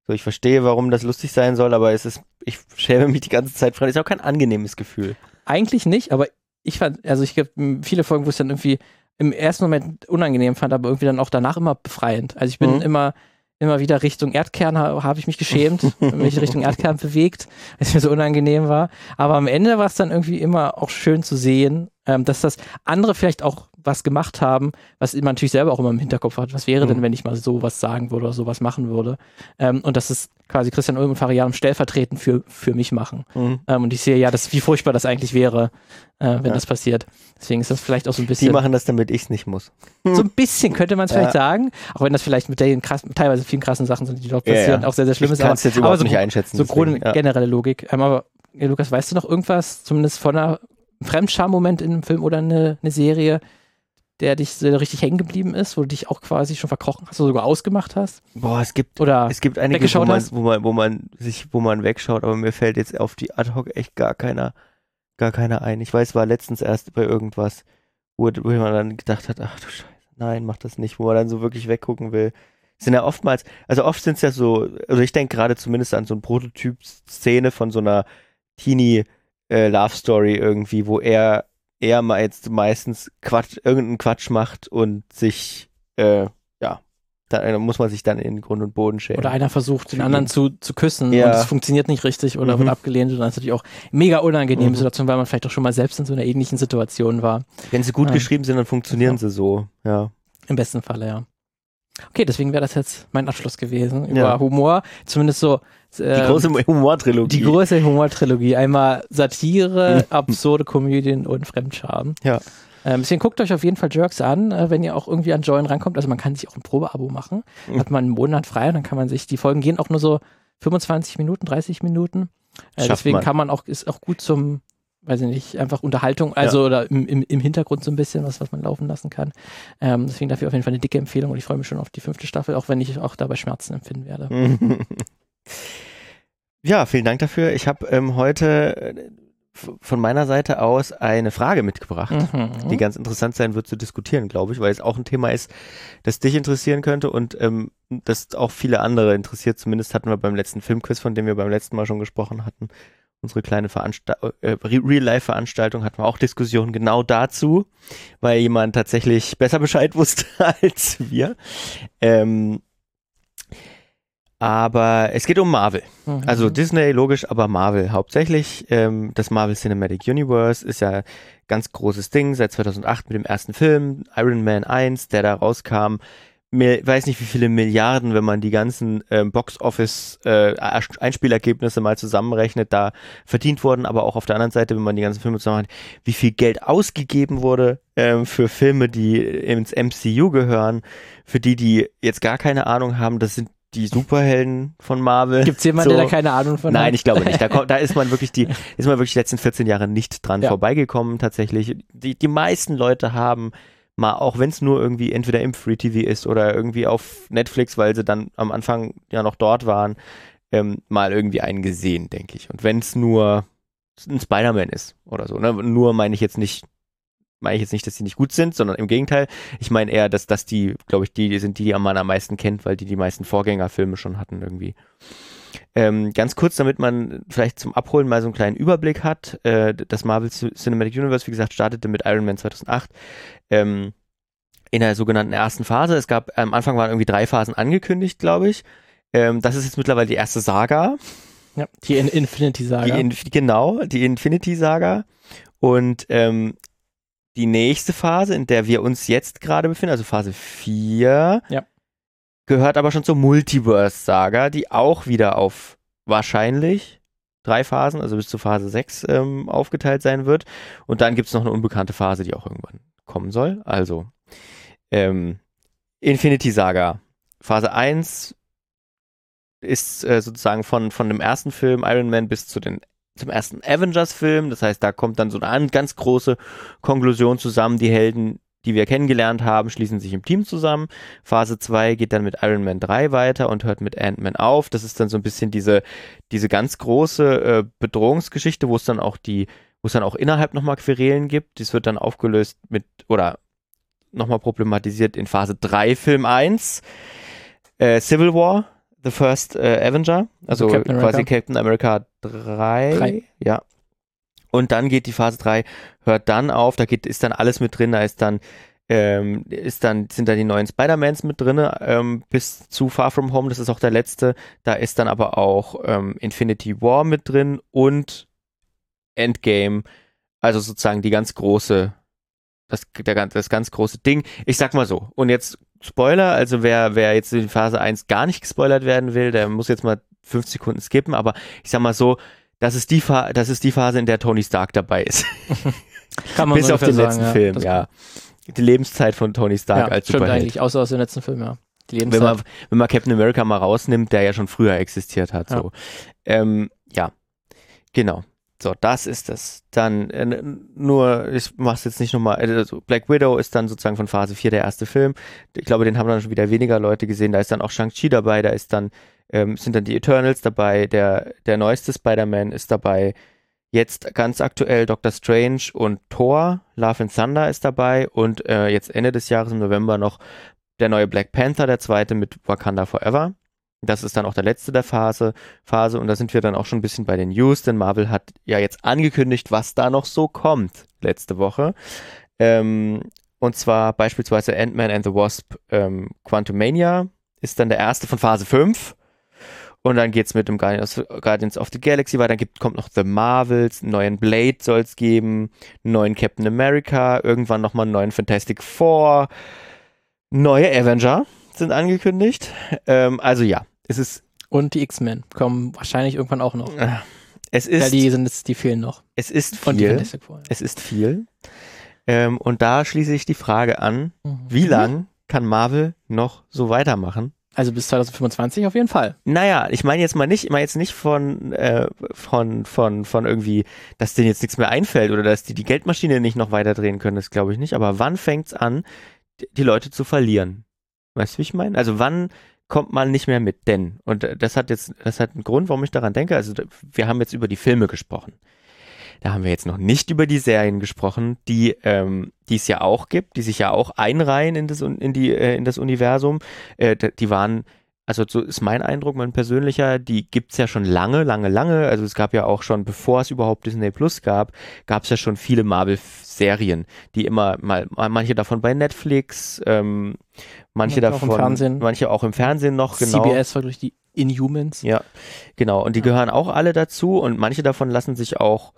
So, ich verstehe, warum das lustig sein soll, aber es ist, ich schäme mich die ganze Zeit dran. Ist auch kein angenehmes Gefühl. Eigentlich nicht, aber ich fand, also ich habe viele Folgen, wo es dann irgendwie im ersten Moment unangenehm fand, aber irgendwie dann auch danach immer befreiend. Also ich bin mhm. immer, immer wieder Richtung Erdkern habe ich mich geschämt, mich Richtung Erdkern bewegt, weil es mir so unangenehm war. Aber am Ende war es dann irgendwie immer auch schön zu sehen, ähm, dass das andere vielleicht auch was gemacht haben, was man natürlich selber auch immer im Hinterkopf hat. Was wäre mhm. denn, wenn ich mal sowas sagen würde oder sowas machen würde? Ähm, und das ist quasi Christian Ulm und Farian stellvertretend für, für mich machen. Mhm. Ähm, und ich sehe ja, das, wie furchtbar das eigentlich wäre, äh, wenn ja. das passiert. Deswegen ist das vielleicht auch so ein bisschen. Die machen das, damit ich es nicht muss. So ein bisschen könnte man es ja. vielleicht sagen, auch wenn das vielleicht mit den krass, teilweise vielen krassen Sachen sind, die dort passieren, ja, auch sehr, sehr schlimm ich ist. Ich jetzt überhaupt so, nicht einschätzen. So deswegen, generelle Logik. Ähm, aber Lukas, weißt du noch irgendwas, zumindest von einer Fremdscham-Moment in einem Film oder eine, eine Serie, der dich so richtig hängen geblieben ist, wo du dich auch quasi schon verkrochen hast oder sogar ausgemacht hast? Boah, es gibt, oder es gibt einige, wo man, wo man, wo man sich, wo man wegschaut, aber mir fällt jetzt auf die ad hoc echt gar keiner, gar keiner ein. Ich weiß, war letztens erst bei irgendwas, wo, wo man dann gedacht hat, ach du Scheiße, nein, mach das nicht, wo man dann so wirklich weggucken will. sind ja oftmals, also oft sind es ja so, also ich denke gerade zumindest an so ein Prototyp-Szene von so einer Teenie- äh, Love Story irgendwie, wo er er mal jetzt meistens Quatsch, irgendeinen Quatsch macht und sich, äh, ja, da muss man sich dann in Grund und Boden schämen. Oder einer versucht, den anderen zu, zu küssen ja. und es funktioniert nicht richtig oder mhm. wird abgelehnt und dann ist natürlich auch mega unangenehme mhm. Situation, weil man vielleicht auch schon mal selbst in so einer ähnlichen Situation war. Wenn sie gut ähm, geschrieben sind, dann funktionieren ja. sie so, ja. Im besten Falle, ja. Okay, deswegen wäre das jetzt mein Abschluss gewesen über ja. Humor. Zumindest so. Äh, die große Humortrilogie. Die große Humortrilogie. Einmal Satire, absurde Komödien und Fremdscham. Ja. Ähm, deswegen guckt euch auf jeden Fall Jerks an, äh, wenn ihr auch irgendwie an Join rankommt. Also man kann sich auch ein Probeabo machen. Mhm. Hat man einen Monat frei und dann kann man sich, die Folgen gehen auch nur so 25 Minuten, 30 Minuten. Äh, deswegen man. kann man auch, ist auch gut zum weiß ich nicht, einfach Unterhaltung, also ja. oder im, im, im, Hintergrund so ein bisschen was, was man laufen lassen kann. Ähm, deswegen dafür auf jeden Fall eine dicke Empfehlung und ich freue mich schon auf die fünfte Staffel, auch wenn ich auch dabei Schmerzen empfinden werde. ja, vielen Dank dafür. Ich habe ähm, heute äh, von meiner Seite aus eine Frage mitgebracht, mhm. die ganz interessant sein wird zu diskutieren, glaube ich, weil es auch ein Thema ist, das dich interessieren könnte und ähm, das auch viele andere interessiert. Zumindest hatten wir beim letzten Filmquiz, von dem wir beim letzten Mal schon gesprochen hatten, unsere kleine Veranstalt äh, Real-Life-Veranstaltung hatten wir auch Diskussionen genau dazu, weil jemand tatsächlich besser Bescheid wusste als wir. Ähm, aber es geht um Marvel. Mhm. Also Disney, logisch, aber Marvel hauptsächlich. Ähm, das Marvel Cinematic Universe ist ja ganz großes Ding seit 2008 mit dem ersten Film, Iron Man 1, der da rauskam mehr, weiß nicht wie viele Milliarden, wenn man die ganzen ähm, Box-Office äh, Einspielergebnisse mal zusammenrechnet, da verdient wurden, aber auch auf der anderen Seite, wenn man die ganzen Filme zusammenrechnet, wie viel Geld ausgegeben wurde ähm, für Filme, die ins MCU gehören, für die, die jetzt gar keine Ahnung haben, das sind die Superhelden von Marvel. Gibt es jemanden, So. der da keine Ahnung von Nein, hat? ich glaube nicht. Da, kommt, da ist man wirklich die, ist man wirklich die letzten 14 Jahre nicht dran Ja. vorbeigekommen, tatsächlich. Die, die meisten Leute haben mal, auch wenn es nur irgendwie entweder im Free TV ist oder irgendwie auf Netflix, weil sie dann am Anfang ja noch dort waren, ähm, mal irgendwie einen gesehen, denke ich. Und wenn es nur ein Spider-Man ist oder so, ne? Nur meine ich jetzt nicht, meine ich jetzt nicht, dass die nicht gut sind, sondern im Gegenteil. Ich meine eher, dass, dass die, glaube ich, die, die sind die, die man am meisten kennt, weil die die meisten Vorgängerfilme schon hatten irgendwie. Ähm, ganz kurz, damit man vielleicht zum Abholen mal so einen kleinen Überblick hat. Äh, das Marvel Cinematic Universe, wie gesagt, startete mit Iron Man 2008 ähm, in der sogenannten ersten Phase. Es gab, am Anfang waren irgendwie drei Phasen angekündigt, glaube ich. Ähm, das ist jetzt mittlerweile die erste Saga. Ja, die in Infinity Saga. Die In genau, die Infinity Saga. Und ähm, die nächste Phase, in der wir uns jetzt gerade befinden, also Phase 4, Ja. Gehört aber schon zur Multiverse Saga, die auch wieder auf wahrscheinlich drei Phasen, also bis zur Phase 6 ähm, aufgeteilt sein wird. Und dann gibt es noch eine unbekannte Phase, die auch irgendwann kommen soll. Also ähm, Infinity Saga. Phase 1 ist äh, sozusagen von, von dem ersten Film Iron Man bis zu den, zum ersten Avengers-Film. Das heißt, da kommt dann so eine an- ganz große Konklusion zusammen. Die Helden, die wir kennengelernt haben, schließen sich im Team zusammen. Phase 2 geht dann mit Iron Man 3 weiter und hört mit Ant-Man auf. Das ist dann so ein bisschen diese, diese ganz große äh, Bedrohungsgeschichte, wo es dann auch die, wo es dann auch innerhalb nochmal Querelen gibt. Das wird dann aufgelöst mit, oder nochmal problematisiert in Phase 3, Film 1. Äh, Civil War, The First äh, Avenger, also, Also Captain quasi America. Captain America 3, Drei. Ja. Und dann geht die Phase 3, hört dann auf, da geht, ist dann alles mit drin, da ist dann, ähm, ist dann, sind da die neuen Spider-Mans mit drin, ähm, bis zu Far From Home, das ist auch der letzte. Da ist dann aber auch ähm, Infinity War mit drin und Endgame, also sozusagen die ganz große, das, der, das ganz große Ding. Ich sag mal so, und jetzt Spoiler, also wer, wer jetzt in Phase 1 gar nicht gespoilert werden will, der muss jetzt mal fünf Sekunden skippen, aber ich sag mal so, das ist die, Pha das ist die Phase, in der Tony Stark dabei ist. Kann man Bis so auf den sagen, letzten ja. Film, Das- ja. Die Lebenszeit von Tony Stark Ja, als stimmt Superheld. eigentlich, außer aus dem letzten Film, ja. Die Wenn Lebenszeit. man, wenn man Captain America mal rausnimmt, der ja schon früher existiert hat. Ja. So. Ähm, ja, genau. So, das ist es. Dann äh, nur, ich mach's jetzt nicht nochmal, also Black Widow ist dann sozusagen von Phase 4 der erste Film. Ich glaube, den haben dann schon wieder weniger Leute gesehen. Da ist dann auch Shang-Chi dabei, da ist dann, ähm, sind dann die Eternals dabei, der, der neueste Spider-Man ist dabei. Jetzt ganz aktuell Doctor Strange und Thor, Love and Thunder ist dabei und äh, jetzt Ende des Jahres im November noch der neue Black Panther, der zweite mit Wakanda Forever. Das ist dann auch der letzte der Phase, Phase und da sind wir dann auch schon ein bisschen bei den News, denn Marvel hat ja jetzt angekündigt, was da noch so kommt letzte Woche. Ähm, und zwar beispielsweise Ant-Man and the Wasp ähm, Quantumania ist dann der erste von Phase 5. Und dann geht's mit dem Guardians, Guardians of the Galaxy weiter. Dann gibt, kommt noch The Marvels, einen neuen Blade soll es geben, einen neuen Captain America, irgendwann nochmal einen neuen Fantastic Four, neue Avenger sind angekündigt. Ähm, also ja, es ist, Und die X-Men kommen wahrscheinlich irgendwann auch noch. äh, es ja, ist, die sind jetzt, die fehlen noch. es ist Und die viel. Fantastic Four. Es ist viel. Ähm, und da schließe ich die Frage an, Mhm. wie lang kann Marvel noch so weitermachen? Also bis 2025 auf jeden Fall. Naja, ich meine jetzt mal nicht, ich meine jetzt nicht von, äh, von, von, von irgendwie, dass denen jetzt nichts mehr einfällt oder dass die die Geldmaschine nicht noch weiter drehen können, das glaube ich nicht. Aber wann fängt's an, die- Leute zu verlieren? Weißt du, wie ich meine? Also wann kommt man nicht mehr mit? Denn, und äh, das hat jetzt, das hat einen Grund, warum ich daran denke. Also wir haben jetzt über die Filme gesprochen. Da haben wir jetzt noch nicht über die Serien gesprochen, die, ähm, die es ja auch gibt, die sich ja auch einreihen in das, in die, äh, in das Universum. Äh, die waren, also so ist mein Eindruck, mein persönlicher, die gibt's ja schon lange, lange, lange. Also es gab ja auch schon, bevor es überhaupt Disney Plus gab, gab's ja schon viele Marvel-Serien, die immer mal, manche davon bei Netflix, ähm, manche Manche auch davon, im Fernsehen. manche auch im Fernsehen noch, genau. CBS war durch die Inhumans. Ja, genau. Und die gehören auch alle dazu und manche davon lassen sich auch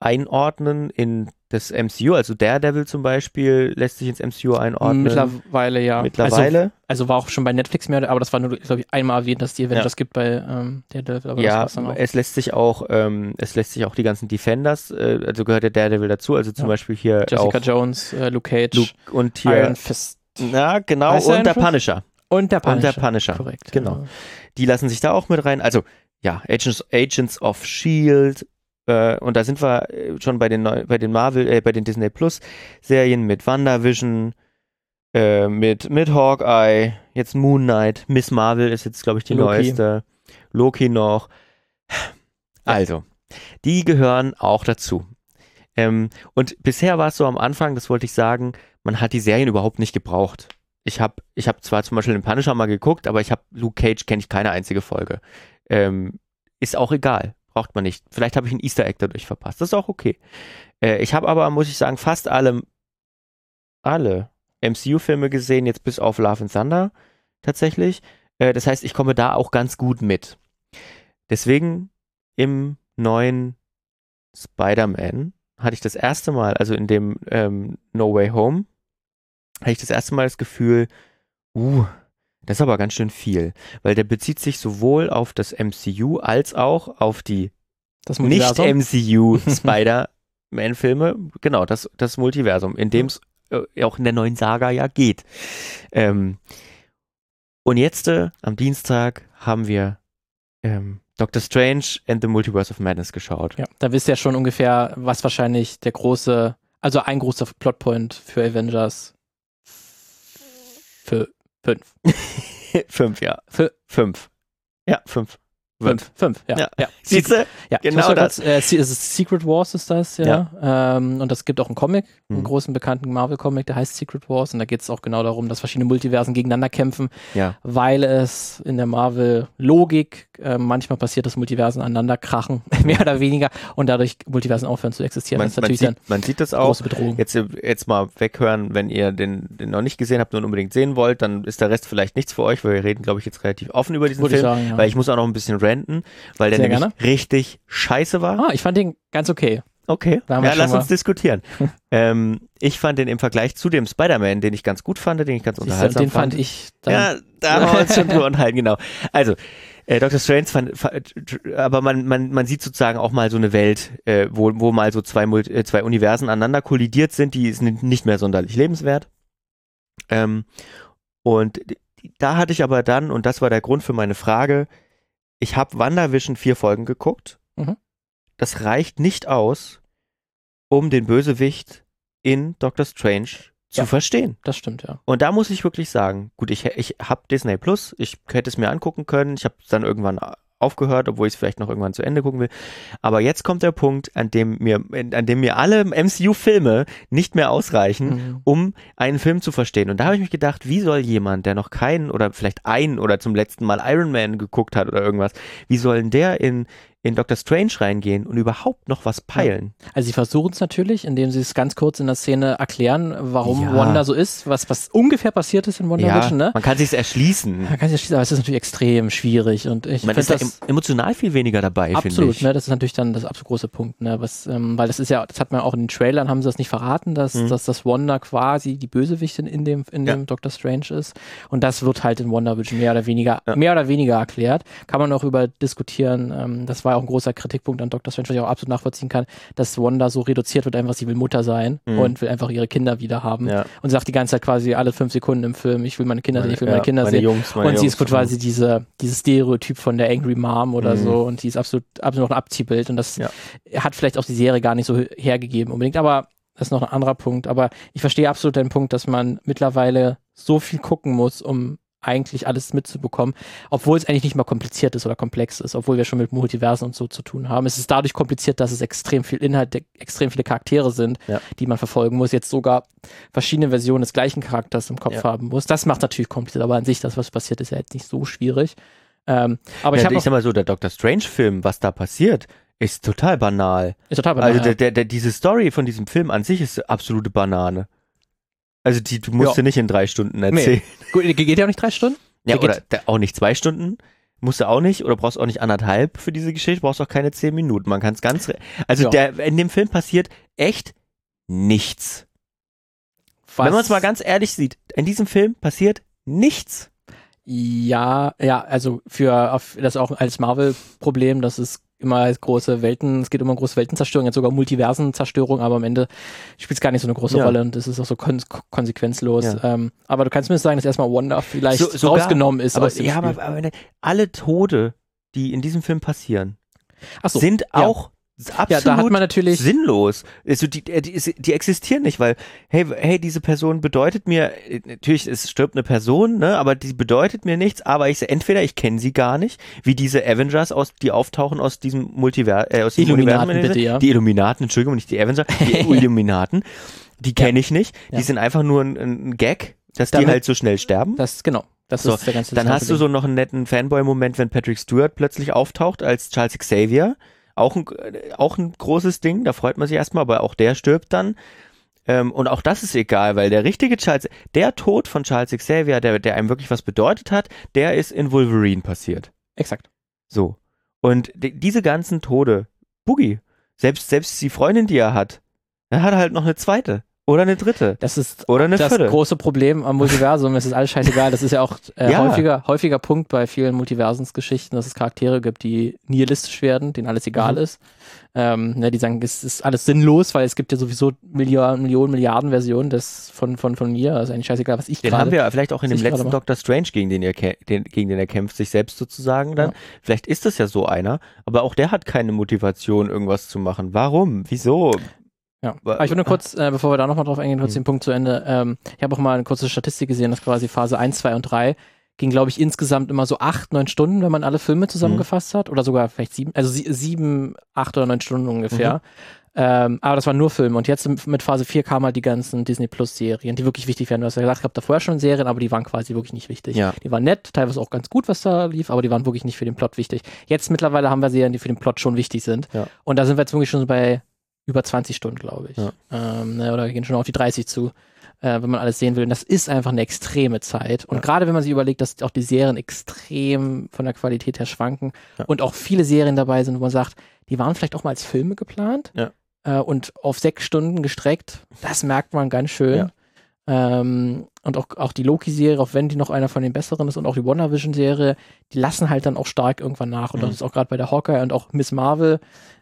einordnen in das MCU. Also Daredevil zum Beispiel lässt sich ins MCU einordnen. Mittlerweile ja. Mittlerweile. Also, also war auch schon bei Netflix mehr, aber das war nur, glaube ich, einmal erwähnt, dass die Avengers gibt bei ähm, Daredevil. Aber ja, es lässt sich auch, ähm, es lässt sich auch die ganzen Defenders, äh, also gehört der Daredevil dazu, also zum Ja. Beispiel hier Jessica Jones, äh, Luke Cage, Luke und hier, Iron Fist. na genau, Heißt und der Fist? Punisher. Und der Punisher. Und der Punisher. Korrekt. Genau. ja. Die lassen sich da auch mit rein. Also, ja, Agents, Agents of Shield. Äh, und da sind wir äh, schon bei den, neu, bei den Marvel, äh, bei den Disney Plus Serien mit WandaVision, äh, mit, mit Hawkeye, jetzt Moon Knight, Miss Marvel ist jetzt, glaube ich, die Loki. neueste. Loki noch. Also, die gehören auch dazu. Ähm, und bisher war es so am Anfang, das wollte ich sagen, man hat die Serien überhaupt nicht gebraucht. Ich habe ich hab zwar zum Beispiel den Punisher mal geguckt, aber ich habe Luke Cage kenne ich keine einzige Folge. Ähm, ist auch egal, braucht man nicht. Vielleicht habe ich ein Easter Egg dadurch verpasst. Das ist auch okay. Äh, ich habe aber, muss ich sagen, fast alle, alle MCU-Filme gesehen, jetzt bis auf Love and Thunder tatsächlich. Äh, das heißt, ich komme da auch ganz gut mit. Deswegen im neuen Spider-Man hatte ich das erste Mal, also in dem ähm, No Way Home, hatte ich das erste Mal das Gefühl, uh, das ist aber ganz schön viel, weil der bezieht sich sowohl auf das MCU als auch auf die Das nicht Multiversum. MCU Spider-Man-Filme, genau, das, das Multiversum, in dem es äh, auch in der neuen Saga ja geht. Ähm, und jetzt äh, am Dienstag haben wir ähm, Doctor Strange and the Multiverse of Madness geschaut. Ja, da wisst ihr ja schon ungefähr, was wahrscheinlich der große, also ein großer Plotpoint für Avengers für fünf. fünf, ja. Für- fünf. Ja, fünf. Fünf, fünf, ja. Ja. ja. Siehst du? Ja, Genau ich das. Kurz, äh, Secret Wars ist das, ja. Ähm, und das gibt auch einen Comic, einen Mhm. großen bekannten Marvel-Comic, der heißt Secret Wars. Und da geht es auch genau darum, dass verschiedene Multiversen gegeneinander kämpfen, Ja. weil es in der Marvel-Logik äh, manchmal passiert, dass Multiversen aneinander krachen, mehr oder weniger, und dadurch Multiversen aufhören zu existieren. Man, das ist man, natürlich sieht, dann man sieht das auch. große Bedrohung. Jetzt, jetzt mal weghören, wenn ihr den, den noch nicht gesehen habt und unbedingt sehen wollt, dann ist der Rest vielleicht nichts für euch, weil wir reden, glaube ich, jetzt relativ offen über diesen Würde ich Film. sagen, ja. Weil ich muss auch noch ein bisschen ranten, weil der Sehr nämlich gerne. richtig scheiße war. Ah, ich fand den ganz okay. Okay, ja, lass mal- uns diskutieren. ähm, ich fand den im Vergleich zu dem Spider-Man, den ich ganz gut fand, den ich ganz Siehst du, unterhaltsam den fand ich dann. ja, da haben wir uns schon drüber unterhalten, genau. Also, äh, Dr. Strange fand, fand aber man, man, man sieht sozusagen auch mal so eine Welt, äh, wo, wo mal so zwei, äh, zwei Universen aneinander kollidiert sind, die sind nicht mehr sonderlich lebenswert. Ähm, und da hatte ich aber dann, und das war der Grund für meine Frage, ich habe WandaVision vier Folgen geguckt. Mhm. Das reicht nicht aus, um den Bösewicht in Doctor Strange zu Ja. verstehen. Das stimmt, ja. Und da muss ich wirklich sagen, gut, ich, ich habe Disney Plus, ich hätte es mir angucken können, ich habe es dann irgendwann aufgehört, obwohl ich es vielleicht noch irgendwann zu Ende gucken will. Aber jetzt kommt der Punkt, an dem mir, an dem mir alle MCU-Filme nicht mehr ausreichen, Mhm. um einen Film zu verstehen. Und da habe ich mich gedacht, wie soll jemand, der noch keinen oder vielleicht einen oder zum letzten Mal Iron Man geguckt hat oder irgendwas, wie soll denn der in, in Doctor Strange reingehen und überhaupt noch was peilen? Also sie versuchen es natürlich, indem sie es ganz kurz in der Szene erklären, warum Ja. Wanda so ist, was, was ungefähr passiert ist in WandaVision, ne? man kann sich's erschließen. Man kann sich schließen, aber es ist natürlich extrem schwierig und ich Man finde ist da das em- emotional viel weniger dabei, finde absolut, ich. ne? Das ist natürlich dann das absolut große Punkt, ne? Was, ähm, weil das ist ja, das hat man auch in den Trailern, haben sie das nicht verraten, dass, Mhm. dass das Wanda quasi die Bösewichtin in dem, in Ja. dem Doctor Strange ist. Und das wird halt in WandaVision mehr oder weniger, Ja. mehr oder weniger erklärt. Kann man auch über diskutieren. Ähm, das war auch ein großer Kritikpunkt an Doctor Strange, was ich auch absolut nachvollziehen kann, dass Wanda so reduziert wird, einfach sie will Mutter sein Mhm. und will einfach ihre Kinder wieder haben. Ja. Und sie sagt die ganze Zeit quasi alle fünf Sekunden im Film, ich will meine Kinder sehen, ich will meine ja, Kinder meine sehen. Jungs, meine und sie ist Jungs. quasi diese, dieses Stereotyp von der Angry Mom oder Mhm. so und die ist absolut, absolut noch ein Abziehbild und das Ja. hat vielleicht auch die Serie gar nicht so hergegeben unbedingt, aber das ist noch ein anderer Punkt. Aber ich verstehe absolut den Punkt, dass man mittlerweile so viel gucken muss, um eigentlich alles mitzubekommen, obwohl es eigentlich nicht mal kompliziert ist oder komplex ist, obwohl wir schon mit Multiversen und so zu tun haben. Es ist dadurch kompliziert, dass es extrem viel Inhalt, extrem viele Charaktere sind, Ja. die man verfolgen muss, jetzt sogar verschiedene Versionen des gleichen Charakters im Kopf Ja. haben muss. Das macht natürlich kompliziert, aber an sich, das, was passiert, ist ja jetzt nicht so schwierig. Ähm, aber ja, ich ich, habe sag mal so, der Doctor Strange-Film, was da passiert, ist total banal. ist total banal, also der, der, der, diese Story von diesem Film an sich ist absolute Banane. Also die, du musst Ja. du nicht in drei Stunden erzählen. Gut, geht ja auch nicht drei Stunden? Ja, Der oder auch nicht zwei Stunden. Musst du auch nicht, oder brauchst auch nicht anderthalb für diese Geschichte, brauchst auch keine zehn Minuten. Man kann es ganz. Also Ja. der, in dem Film passiert echt nichts. Wenn man es mal ganz ehrlich sieht, in diesem Film passiert nichts. Ja, ja, also für auf, das auch als Marvel-Problem, dass es immer große Welten, es geht immer um große Weltenzerstörung, jetzt sogar Multiversenzerstörung, aber am Ende spielt es gar nicht so eine große Ja. Rolle und es ist auch so kon konsequenzlos. Ja. Ähm, aber du kannst mir sagen, dass erstmal Wanda vielleicht So- sogar- rausgenommen ist aber, ja, aber, aber ne, alle Tode, die in diesem Film passieren, so, sind auch absolut Ja, da hat man natürlich sinnlos. Also die, die, die, die existieren nicht, weil, hey, hey, diese Person bedeutet mir, äh, natürlich, es stirbt eine Person, ne, aber die bedeutet mir nichts, aber ich entweder ich kenne sie gar nicht, wie diese Avengers aus, die auftauchen aus diesem Multiversum, äh, aus diesem Illuminaten Universum, bitte, ja. Die Illuminaten, Entschuldigung, nicht die Avengers, die Illuminaten, die kenne ich nicht, die Ja. sind einfach nur ein, ein Gag, dass die Damit- halt so schnell sterben. Das, genau. Das So, ist der ganze Dann hast du so noch einen netten Fanboy-Moment, wenn Patrick Stewart plötzlich auftaucht als Charles Xavier. Auch ein, auch ein großes Ding, da freut man sich erstmal, aber auch der stirbt dann. Ähm, und auch das ist egal, weil der richtige Charles, der Tod von Charles Xavier, der, der einem wirklich was bedeutet hat, der ist in Wolverine passiert. Exakt. So. Und die, diese ganzen Tode, Boogie, selbst, selbst die Freundin, die er hat, er hat halt noch eine zweite oder eine dritte Das ist oder eine das vierte. große Problem am Multiversum. es ist alles scheißegal. Das ist ja auch äh, Ja. häufiger, häufiger Punkt bei vielen Multiversensgeschichten, dass es Charaktere gibt, die nihilistisch werden, denen alles egal Mhm. ist. Ähm, ne, die sagen, es ist alles sinnlos, weil es gibt ja sowieso Milliarden, Millionen, Milliarden Versionen des, von, von, von mir. Also eigentlich scheißegal, was ich Den haben wir ja vielleicht auch in dem letzten. Doctor Strange, gegen den, er, den, gegen den er kämpft, sich selbst sozusagen dann. Ja. Vielleicht ist das ja so einer, aber auch der hat keine Motivation, irgendwas zu machen. Warum? Wieso? Ja. Aber ich will nur kurz, äh, bevor wir da nochmal drauf eingehen, kurz Hm. den Punkt zu Ende. Ähm, ich habe auch mal eine kurze Statistik gesehen, dass quasi Phase 1, 2 und 3 ging, glaube ich, insgesamt immer so acht, neun Stunden, wenn man alle Filme zusammengefasst hat. Oder sogar vielleicht sieben, also sie, sieben, acht oder neun Stunden ungefähr. Ähm, aber das waren nur Filme. Und jetzt mit Phase 4 kamen halt die ganzen Disney Plus Serien, die wirklich wichtig werden. Du hast ja gesagt, ich habe da vorher schon Serien, aber die waren quasi wirklich nicht wichtig. Ja. Die waren nett, teilweise auch ganz gut, was da lief, aber die waren wirklich nicht für den Plot wichtig. Jetzt mittlerweile haben wir Serien, die für den Plot schon wichtig sind. Ja. Und da sind wir jetzt wirklich schon so bei über 20 Stunden, glaube ich. Ja. Ähm, ne, oder gehen schon auf die 30 zu, äh, wenn man alles sehen will. Und das ist einfach eine extreme Zeit. Und Ja. gerade wenn man sich überlegt, dass auch die Serien extrem von der Qualität her schwanken Ja. und auch viele Serien dabei sind, wo man sagt, die waren vielleicht auch mal als Filme geplant äh, und auf sechs Stunden gestreckt, das merkt man ganz schön. Ähm, und auch, auch die Loki-Serie, auch wenn die noch einer von den besseren ist und auch die WandaVision-Serie, die lassen halt dann auch stark irgendwann nach. Und Mhm. das ist auch gerade bei der Hawkeye und auch Miss Marvel,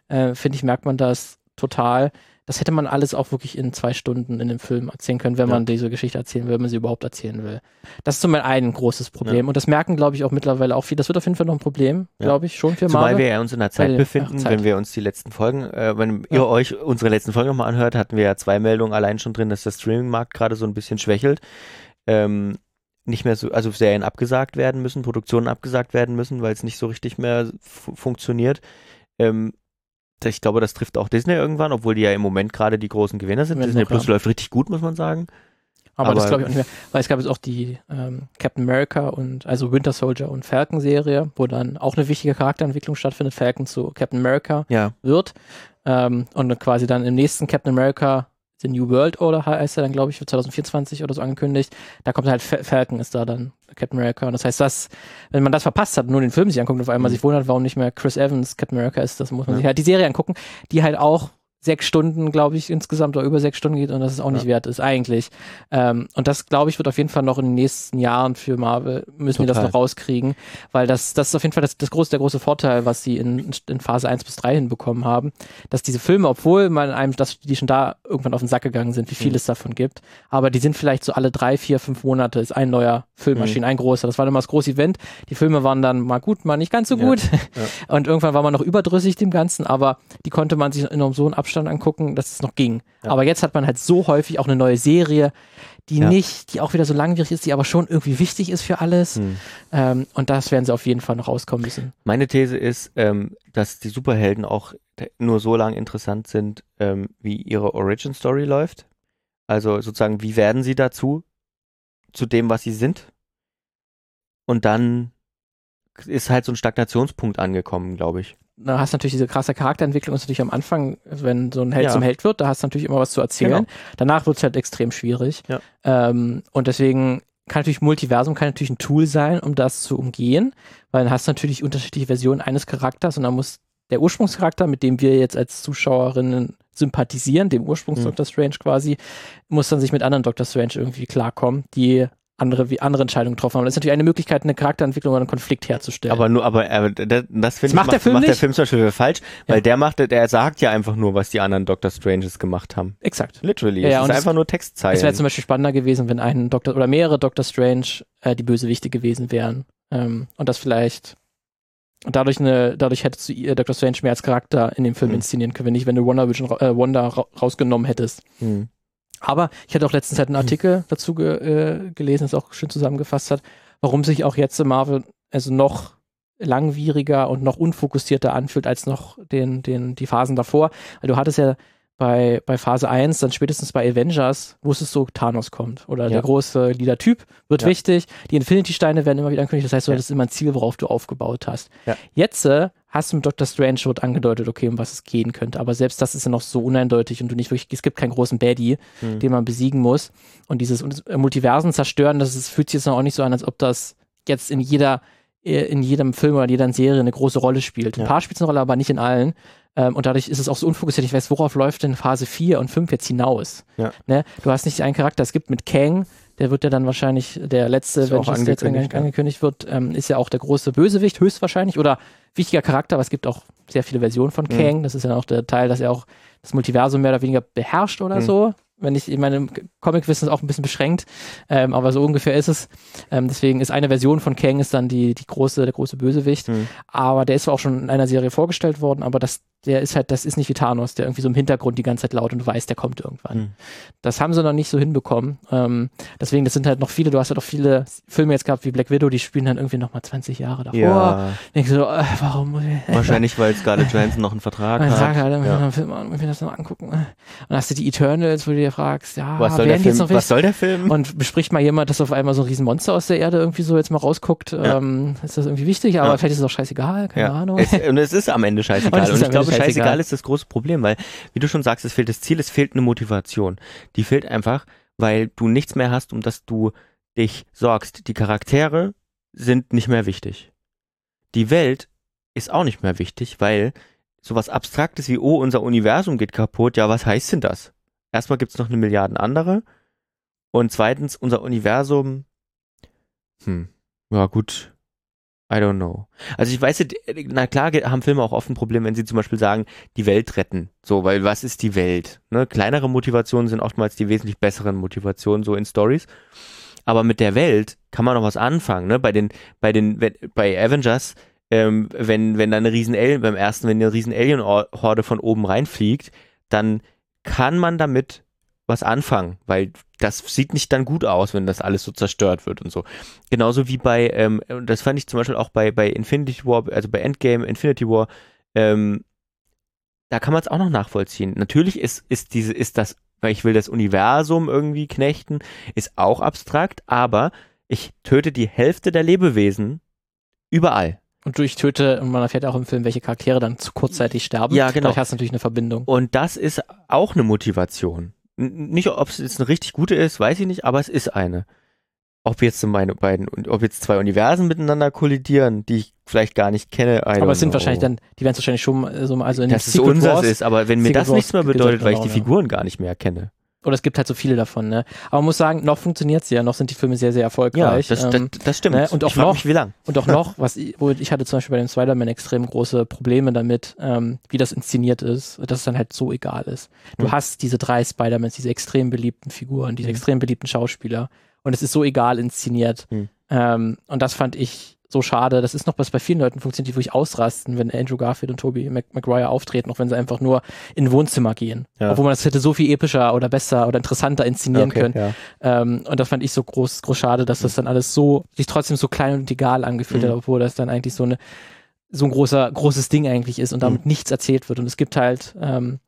äh, finde ich, merkt man das total. Das hätte man alles auch wirklich in zwei Stunden in dem Film erzählen können, wenn Ja. man diese Geschichte erzählen will, wenn man sie überhaupt erzählen will. Das ist zum Beispiel ein großes Problem. Und das merken, glaube ich, auch mittlerweile auch viele. Das wird auf jeden Fall noch ein Problem, Ja. glaube ich, schon für Marvel. wir ja uns in einer Zeit Weil- befinden, ach, Zeit. wenn wir uns die letzten Folgen, äh, wenn Ja. ihr euch unsere letzten Folgen nochmal anhört, hatten wir ja zwei Meldungen allein schon drin, dass der Streaming-Markt gerade so ein bisschen schwächelt. Ähm, nicht mehr so, also Serien abgesagt werden müssen, Produktionen abgesagt werden müssen, weil es nicht so richtig mehr fu funktioniert. Ähm, ich glaube, das trifft auch Disney irgendwann, obwohl die ja im Moment gerade die großen Gewinner sind. Wenn Disney Plus ja. läuft richtig gut, muss man sagen. Aber, das Aber- glaube ich auch nicht mehr, weil es gab jetzt auch die ähm, Captain America und also Winter Soldier und Falcon Serie, wo dann auch eine wichtige Charakterentwicklung stattfindet, Falcon zu Captain America Ja, wird ähm, und quasi dann im nächsten Captain America The New World Order heißt er dann, glaube ich, für 2024 oder so angekündigt. Da kommt halt Fa- Falcon ist da dann Captain America und das heißt, das, wenn man das verpasst hat, nur den Film sich anguckt und auf einmal Mhm. sich wundert, warum nicht mehr Chris Evans Captain America ist, das muss man Ja. sich halt die Serie angucken, die halt auch sechs Stunden, glaube ich, insgesamt oder über sechs Stunden geht und das ist auch nicht wert ist eigentlich. Ähm, und das, glaube ich, wird auf jeden Fall noch in den nächsten Jahren für Marvel, müssen die das Total. noch rauskriegen, weil das, das ist auf jeden Fall das, das große, der große Vorteil, was sie in, in Phase 1 bis 3 hinbekommen haben, dass diese Filme, obwohl man einem, dass die schon da irgendwann auf den Sack gegangen sind, wie viel Mhm. es davon gibt, aber die sind vielleicht so alle drei, vier, fünf Monate ist ein neuer Film Mhm. erschienen, ein großer. Das war immer das große Event. Die Filme waren dann mal gut, mal nicht ganz so Ja, gut. Und irgendwann war man noch überdrüssig dem Ganzen, aber die konnte man sich in einem so einen Abstand angucken, dass es noch ging. Ja. Aber jetzt hat man halt so häufig auch eine neue Serie, die Ja. nicht, die auch wieder so langwierig ist, die aber schon irgendwie wichtig ist für alles. Hm. Ähm, und das werden sie auf jeden Fall noch rauskommen müssen. Meine These ist, ähm, dass die Superhelden auch nur so lange interessant sind, ähm, wie ihre Origin Story läuft. Also sozusagen, wie werden sie dazu, zu dem, was sie sind? Und dann ist halt so ein Stagnationspunkt angekommen, glaube ich. Da hast du natürlich diese krasse Charakterentwicklung, ist natürlich am Anfang, wenn so ein Held Ja. zum Held wird, da hast du natürlich immer was zu erzählen. Genau. Danach wird es halt extrem schwierig. Ja. Ähm, und deswegen kann natürlich Multiversum kann natürlich ein Tool sein, um das zu umgehen, weil dann hast du natürlich unterschiedliche Versionen eines Charakters und dann muss der Ursprungscharakter, mit dem wir jetzt als Zuschauerinnen sympathisieren, dem Ursprungs Mhm. Strange quasi, muss dann sich mit anderen Doctor Strange irgendwie klarkommen, die andere, wie andere Entscheidungen getroffen haben. Das ist natürlich eine Möglichkeit, eine Charakterentwicklung oder einen Konflikt herzustellen. Aber nur, aber äh, das, das finde ich, macht der Film macht der. Film zum Beispiel falsch, weil Ja. der macht, der sagt ja einfach nur, was die anderen Doctor Stranges gemacht haben. Exakt. Literally. Ja, ja, es ist es- einfach nur Textzeilen. Es wäre zum Beispiel spannender gewesen, wenn ein Doktor oder mehrere Doctor Strange äh, die Bösewichte gewesen wären. Ähm, und das vielleicht und dadurch eine, dadurch hättest du ihr Doctor Strange mehr als Charakter in dem Film Mhm. inszenieren können, wenn nicht, wenn du Wonder Vision, äh, Wanda ra rausgenommen hättest. Hm. Aber ich hatte auch letztens halt einen Artikel dazu ge äh, gelesen, das auch schön zusammengefasst hat, warum sich auch jetzt Marvel also noch langwieriger und noch unfokussierter anfühlt als noch den, den, die Phasen davor. Weil du hattest ja bei, bei Phase 1, dann spätestens bei Avengers, wusstest du, Thanos kommt. Oder Ja. der große Leader-Typ wird Ja. wichtig. Die Infinity-Steine werden immer wieder angekündigt. Das heißt, du Ja. hattest immer ein Ziel, worauf du aufgebaut hast. Ja. Jetzt äh, hast du mit Doctor Strange wird angedeutet, okay, um was es gehen könnte. Aber selbst das ist ja noch so uneindeutig und du nicht wirklich, es gibt keinen großen Baddie, Hm. den man besiegen muss. Und dieses das Multiversen zerstören, das ist, fühlt sich jetzt noch auch nicht so an, als ob das jetzt in jeder, äh, in jedem Film oder in jeder Serie eine große Rolle spielt. Ein paar spielt eine Rolle, aber nicht in allen. Ähm, und dadurch ist es auch so unfokussiert. Ich weiß, worauf läuft denn Phase 4 und 5 jetzt hinaus? Ja. Ne? Du hast nicht einen Charakter. Es gibt mit Kang, der wird ja dann wahrscheinlich der letzte, Ist wenn das jetzt angekündigt, ange- angekündigt wird, ähm, ist ja auch der große Bösewicht, höchstwahrscheinlich. Oder wichtiger Charakter, aber es gibt auch sehr viele Versionen von Mhm. Kang. Das ist ja auch der Teil, dass er auch das Multiversum mehr oder weniger beherrscht oder Mhm. so. Wenn ich in meinem Comic-Wissen ist auch ein bisschen beschränkt, ähm, aber so ungefähr ist es. Ähm, deswegen ist eine Version von Kang ist dann die, die große, der große Bösewicht. Hm. Aber der ist auch schon in einer Serie vorgestellt worden, aber das, der ist halt, das ist nicht wie Thanos, der irgendwie so im Hintergrund die ganze Zeit laut und du weißt, der kommt irgendwann. Hm. Das haben sie noch nicht so hinbekommen. Ähm, deswegen, das sind halt noch viele, du hast halt auch viele Filme jetzt gehabt wie Black Widow, die spielen dann irgendwie noch mal 20 Jahre davor. Ja, Denkst du so, äh, warum wahrscheinlich, weil Scarlett Johansson noch einen Vertrag hat. sagt halt, wenn Ja. einen Film an, das noch angucken. Und dann hast du die Eternals, wo du dir fragst, ja, Was soll, der Film, noch was soll der Film? und bespricht mal jemand, dass auf einmal so ein Riesenmonster aus der Erde irgendwie so jetzt mal rausguckt, Ja. ähm, ist das irgendwie wichtig, aber Ja. vielleicht ist es auch scheißegal, keine. Ahnung. Es, und es ist am Ende Und scheißegal. Und, ist ich glaube, scheißegal. scheißegal. ist das große Problem, weil, wie du schon sagst, es fehlt das Ziel, es fehlt eine Motivation. Die fehlt einfach, weil du nichts mehr hast, um das du dich sorgst. Die Charaktere sind nicht mehr wichtig. Die Welt ist auch nicht mehr wichtig, weil sowas Abstraktes wie, oh, unser Universum geht kaputt, ja, was heißt denn das? Erstmal gibt's noch eine Milliarden andere. Und zweitens, unser Universum, hm, ja gut, I don't know. Also ich weiß, na klar haben Filme auch oft ein Problem, wenn sie zum Beispiel sagen, die Welt retten. So, weil was ist die Welt? Ne? Kleinere Motivationen sind oftmals die wesentlich besseren Motivationen, so in Stories. Aber mit der Welt kann man noch was anfangen, ne? Bei den, bei den, bei Avengers, ähm, wenn, wenn da eine riesen Alien, beim ersten, wenn eine riesen Alien-Horde von oben reinfliegt, dann kann man damit was anfangen, weil das sieht nicht dann gut aus, wenn das alles so zerstört wird und so. Genauso wie bei, ähm, und das fand ich zum Beispiel auch bei, bei Infinity War, also bei Endgame, Infinity War, ähm, da kann man es auch noch nachvollziehen. Natürlich ist, ist diese, ist das, weil ich will das Universum irgendwie knechten, ist auch abstrakt, aber ich töte die Hälfte der Lebewesen überall. Und durch Töte, und man erfährt auch im Film, welche Charaktere dann zu kurzzeitig sterben. Ja, genau. Dadurch hast du natürlich eine Verbindung. Und das ist auch eine Motivation. Nicht, ob es jetzt eine richtig gute ist, weiß ich nicht, aber es ist eine. Ob jetzt so meine beiden, und ob jetzt zwei Universen miteinander kollidieren, die ich vielleicht gar nicht kenne, I Aber es sind know. wahrscheinlich dann, die werden es wahrscheinlich schon äh, so, also in dass es Secret unseres Wars, ist, aber wenn mir Secret das Wars nichts mehr bedeutet, weil ich die ja. Figuren gar nicht mehr kenne. Oder es gibt halt so viele davon, ne? Aber man muss sagen, noch funktioniert sie ja, noch sind die Filme sehr, sehr Ja, erfolgreich. das, ähm, das, das stimmt. ne, und auch noch- mich, wie lang. Und auch noch, was ich, wo ich hatte zum Beispiel bei dem Spider-Man extrem große Probleme damit, ähm, wie das inszeniert ist, dass es dann halt so egal ist. Du Hm. hast diese drei Spider-Mans, diese extrem beliebten Figuren, diese Hm. extrem beliebten Schauspieler und es ist so egal inszeniert. Hm. Ähm, und das fand ich so schade. Das ist noch, was bei vielen Leuten funktioniert, die wirklich ausrasten, wenn Andrew Garfield und Tobey Mac Maguire auftreten, auch wenn sie einfach nur in ein Wohnzimmer gehen. Ja. Obwohl man das hätte so viel epischer oder besser oder interessanter inszenieren können. ja. Ähm, und das fand ich so groß, groß schade, dass das dann alles so, sich trotzdem so klein und egal angefühlt Mhm. hat, obwohl das dann eigentlich so eine, so ein großer, großes Ding eigentlich ist und damit Mhm. nichts erzählt wird. Und es gibt halt, ähm,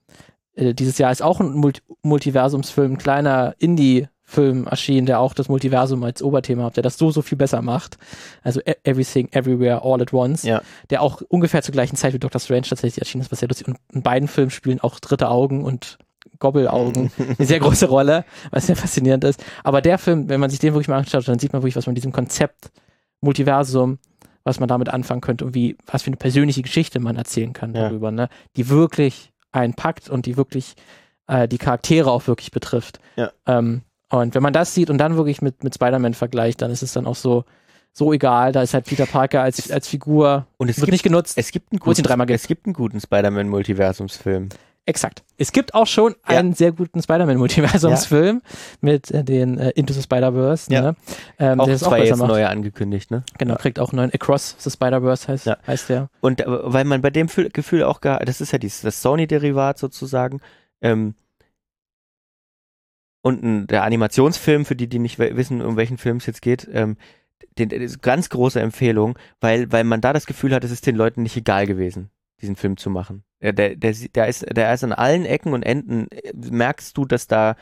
äh, dieses Jahr ist auch ein Multi Multiversumsfilm, ein kleiner Indie-Film erschienen, der auch das Multiversum als Oberthema hat, der das so, so viel besser macht. Also E- Everything, Everywhere, All at Once. Ja. Der auch ungefähr zur gleichen Zeit wie Doctor Strange tatsächlich erschienen ist, was sehr lustig. Und in beiden Filmen spielen auch dritte Augen und Gobbelaugen eine sehr große Rolle, was sehr faszinierend ist. Aber der Film, wenn man sich den wirklich mal anschaut, dann sieht man wirklich, was man mit diesem Konzept Multiversum, was man damit anfangen könnte und wie, was für eine persönliche Geschichte man erzählen kann Ja. darüber, ne? Die wirklich einen packt und die wirklich äh, die Charaktere auch wirklich betrifft. Ja. Ähm, Und wenn man das sieht und dann wirklich mit, mit Spider-Man vergleicht, dann ist es dann auch so, so egal. Da ist halt Peter Parker als, als Figur, Und es wird gibt, nicht genutzt. es gibt einen es guten, dreimal es gibt einen guten Spider-Man-Multiversumsfilm. Exakt. Es gibt auch schon Ja. einen sehr guten Spider-Man-Multiversumsfilm mit äh, den äh, Into the Spider-Verse. Ja. Ne? Ähm, Auch der es auch jetzt macht. neue angekündigt, ne? Genau, kriegt auch einen neuen Across the Spider-Verse heißt, Ja. heißt der. Und äh, weil man bei dem Fühl- Gefühl auch gar, das ist ja dieses, das Sony-Derivat sozusagen, ähm, und ein, der Animationsfilm, für die, die nicht wissen, um welchen Film es jetzt geht, ähm, den, ist ganz große Empfehlung, weil, weil man da das Gefühl hat, es ist den Leuten nicht egal gewesen, diesen Film zu machen. Der, der, der, der, ist, der ist an allen Ecken und Enden, äh, merkst du, dass da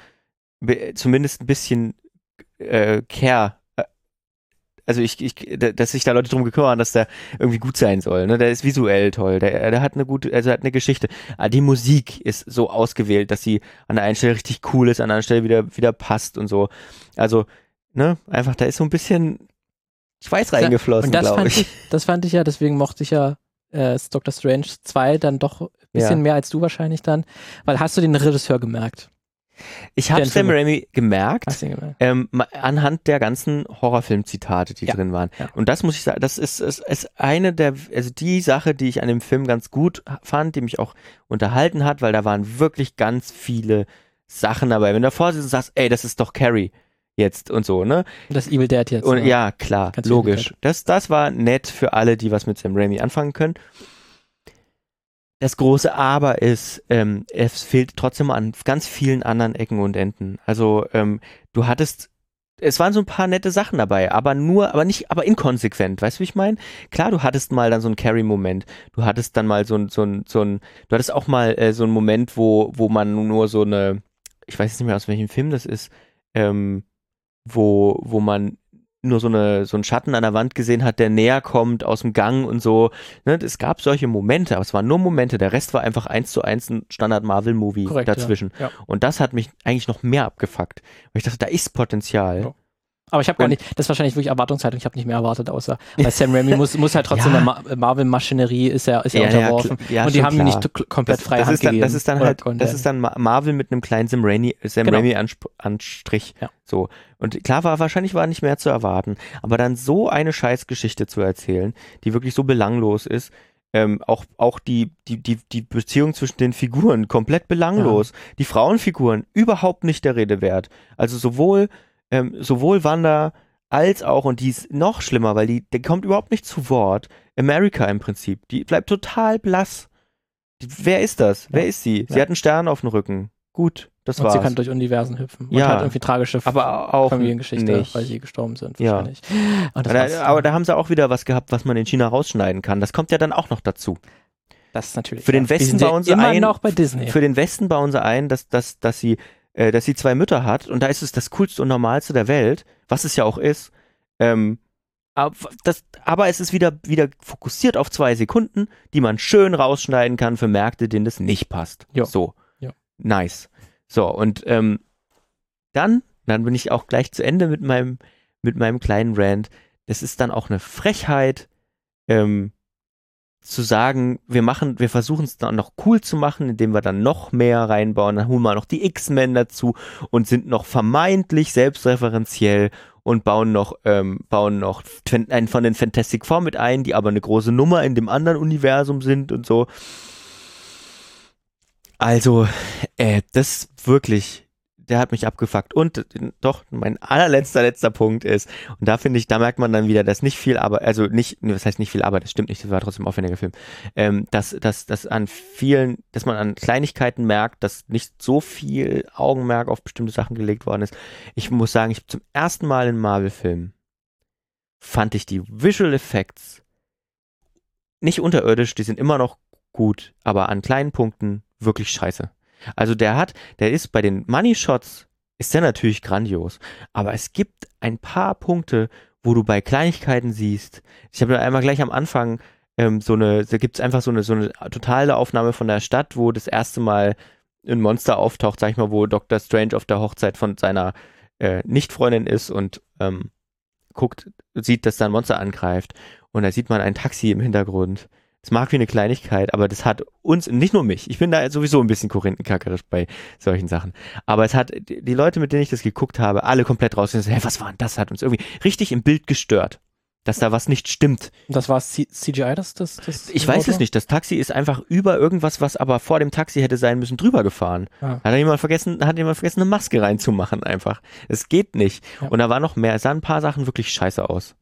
zumindest ein bisschen äh, Care, also ich, ich, da- dass sich da Leute drum gekümmert, dass der irgendwie gut sein soll. Ne? Der ist visuell toll, der, der hat eine gute, also hat eine Geschichte. Ah, Die Musik ist so ausgewählt, dass sie an der einen Stelle richtig cool ist, an der anderen Stelle wieder, wieder passt und so. Also, ne, einfach, da ist so ein bisschen Schweiß reingeflossen, Und das glaube fand ich. ich, das fand ich ja, deswegen mochte ich ja äh, Doctor Strange 2 dann doch ein bisschen Ja. mehr als du wahrscheinlich dann. Weil hast du den Regisseur gemerkt? Ich habe Sam Raimi gemerkt, gemerkt? ähm, anhand der ganzen Horrorfilm-Zitate, die Ja, drin waren. ja. Und das muss ich sagen, das ist, ist, ist eine der, also die Sache, die ich an dem Film ganz gut fand, die mich auch unterhalten hat, weil da waren wirklich ganz viele Sachen dabei. Wenn du davor sitzt und sagst, ey, das ist doch Carrie jetzt und so, ne? Das Evil Dead jetzt. Und ja, klar, Ganz logisch. Das, das war nett für alle, die was mit Sam Raimi anfangen können. Das große Aber ist, ähm, es fehlt trotzdem an ganz vielen anderen Ecken und Enden. Also ähm, du hattest, es waren so ein paar nette Sachen dabei, aber nur, aber nicht, aber inkonsequent. Weißt du, wie ich meine? Klar, du hattest mal dann so einen Carry-Moment. Du hattest dann mal so ein, so ein, so ein, du hattest auch mal äh, so einen Moment, wo, wo man nur so eine, ich weiß jetzt nicht mehr aus welchem Film das ist, ähm, wo, wo man nur so, eine, so einen Schatten an der Wand gesehen hat, der näher kommt aus dem Gang und so. Ne, es gab solche Momente, aber es waren nur Momente. Der Rest war einfach eins zu eins ein Standard-Marvel-Movie dazwischen. Ja. Und das hat mich eigentlich noch mehr abgefuckt. Weil ich dachte, da ist Potenzial. Ja. Aber ich habe gar nicht, das ist wahrscheinlich wirklich Erwartungshaltung, ich habe nicht mehr erwartet, außer, weil Sam Raimi muss, muss halt trotzdem Ja. der Ma Marvel-Maschinerie ist ja, ist ja, unterworfen. klar. ja, und die haben ihm nicht komplett das, freie das Hand ist dann, gegeben. Das ist dann halt, das er ist dann Ma- Marvel mit einem kleinen Sam Raimi, Sam Genau. Raimi Anstrich. Ja. So. Und klar war, wahrscheinlich war nicht mehr zu erwarten. Aber dann so eine Scheißgeschichte zu erzählen, die wirklich so belanglos ist, ähm, auch, auch die, die, die, die Beziehung zwischen den Figuren komplett belanglos. Die Frauenfiguren überhaupt nicht der Rede wert. Also sowohl, ähm, sowohl Wanda als auch, und die ist noch schlimmer, weil die, die kommt überhaupt nicht zu Wort. America im Prinzip. Die bleibt total blass. Die, wer ist das? Wer ist sie? Sie Ja. hat einen Stern auf dem Rücken. Gut, das Und war's. sie kann durch Universen hüpfen. Und Ja. hat irgendwie tragische aber auch Familiengeschichte, nicht. weil sie gestorben sind Ja. wahrscheinlich. Und war's. da, aber da haben sie auch wieder was gehabt, was man in China rausschneiden kann. Das kommt ja dann auch noch dazu. das ist natürlich. für den ja. Westen ja bauen sie immer ein- noch bei Disney. Für den Westen bauen sie ein, dass, dass, dass, sie, äh, dass sie zwei Mütter hat und da ist es das Coolste und Normalste der Welt, was es ja auch ist. Ähm, aber, das, aber es ist wieder, wieder fokussiert auf zwei Sekunden, die man schön rausschneiden kann für Märkte, denen das nicht passt. Ja. So. Ja. Nice. So, und ähm, dann, dann bin ich auch gleich zu Ende mit meinem, mit meinem kleinen Rant. Das ist dann auch eine Frechheit, ähm, zu sagen, wir machen, wir versuchen es dann noch cool zu machen, indem wir dann noch mehr reinbauen, dann holen wir noch die X-Men dazu und sind noch vermeintlich selbstreferenziell und bauen noch, ähm, bauen noch einen von den Fantastic Four mit ein, die aber eine große Nummer in dem anderen Universum sind und so. Also, äh, das wirklich, der hat mich abgefuckt. Und doch, mein allerletzter, letzter Punkt ist, und da finde ich, da merkt man dann wieder, dass nicht viel Arbeit, also nicht, was heißt nicht viel Arbeit, das stimmt nicht, das war trotzdem ein aufwendiger Film, ähm, dass, dass, dass an vielen, dass man an Kleinigkeiten merkt, dass nicht so viel Augenmerk auf bestimmte Sachen gelegt worden ist. Ich muss sagen, ich zum ersten Mal in Marvel-Filmen fand ich die Visual Effects nicht unterirdisch, die sind immer noch gut, aber an kleinen Punkten wirklich scheiße. Also der hat, der ist bei den Money Shots, ist der natürlich grandios, aber es gibt ein paar Punkte, wo du bei Kleinigkeiten siehst. Ich habe einmal gleich am Anfang ähm, so eine, da gibt es einfach so eine, so eine totale Aufnahme von der Stadt, wo das erste Mal ein Monster auftaucht, sag ich mal, wo Dr. Strange auf der Hochzeit von seiner äh, Nicht-Freundin ist und ähm, guckt, sieht, dass da ein Monster angreift und da sieht man ein Taxi im Hintergrund, es mag wie eine Kleinigkeit, aber das hat uns, nicht nur mich, ich bin da sowieso ein bisschen korinthenkackerisch bei solchen Sachen, aber es hat die Leute, mit denen ich das geguckt habe, alle komplett rausgegangen, hey, was war denn das? Hat uns irgendwie richtig im Bild gestört dass da was nicht stimmt. Das war CGI, das, das, das Ich weiß es nicht. Das Taxi ist einfach über irgendwas, was aber vor dem Taxi hätte sein müssen, drüber gefahren. Ah. Hat jemand vergessen, hat jemand vergessen, eine Maske reinzumachen einfach. Es geht nicht. Ja. Und da war noch mehr. Es sahen ein paar Sachen wirklich scheiße aus.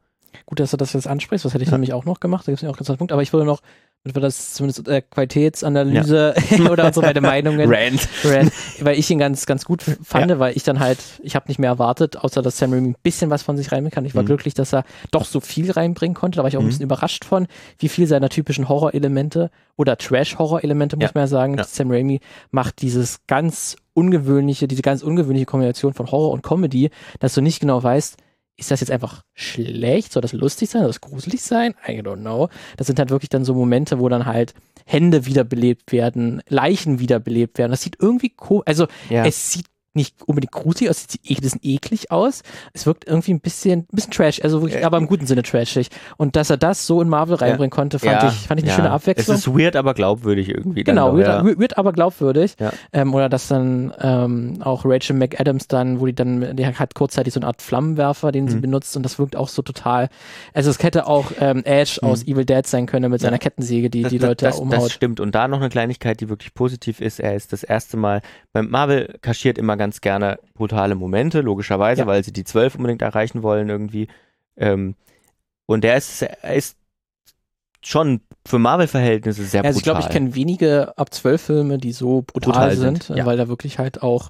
Gut, dass du das jetzt ansprichst. Was hätte ich ja. nämlich auch noch gemacht. Da gibt es ja auch einen Punkt. Aber ich würde noch damit wir das zumindest äh, Qualitätsanalyse ja. oder unsere beide Meinungen. Rand. Rand. Weil ich ihn ganz, ganz gut fand, ja. weil ich dann halt, ich habe nicht mehr erwartet, außer dass Sam Raimi ein bisschen was von sich reinbringen kann. Ich war mhm. glücklich, dass er doch so viel reinbringen konnte. Da war ich auch mhm. ein bisschen überrascht von, wie viel seiner typischen Horrorelemente oder Trash-Horror-Elemente, muss man ja sagen. Sam Raimi macht dieses ganz ungewöhnliche, diese ganz ungewöhnliche Kombination von Horror und Comedy, dass du nicht genau weißt, ist das jetzt einfach schlecht? Soll das lustig sein? Soll das gruselig sein? I don't know. Das sind halt wirklich dann so Momente, wo dann halt Hände wiederbelebt werden, Leichen wiederbelebt werden. Das sieht irgendwie cool. Also ja. es sieht nicht unbedingt gruselig aus, es sieht ein bisschen eklig aus. Es wirkt irgendwie ein bisschen, ein bisschen trash, also wirklich, äh, aber im guten Sinne trashig. Und dass er das so in Marvel reinbringen ja, konnte, fand ja, ich, fand ich eine ja. schöne Abwechslung. Es ist weird, aber glaubwürdig irgendwie. Genau, weird, weird, aber glaubwürdig. Ähm, oder dass dann ähm, auch Rachel McAdams dann, wo die dann, die hat kurzzeitig so eine Art Flammenwerfer, den mhm. sie benutzt und das wirkt auch so total, also es hätte auch ähm, Ash mhm. aus Evil Dead sein können mit seiner Kettensäge, die das, die Leute das, umhaut. Das stimmt. Und da noch eine Kleinigkeit, die wirklich positiv ist, er ist das erste Mal, beim Marvel kaschiert immer ganz gerne brutale Momente, logischerweise, ja. weil sie die zwölf unbedingt erreichen wollen irgendwie. Ähm, und der ist, ist schon für Marvel-Verhältnisse sehr brutal. Also ich glaube, ich kenne wenige ab zwölf Filme, die so brutal, brutal sind, sind ja. weil da wirklich halt auch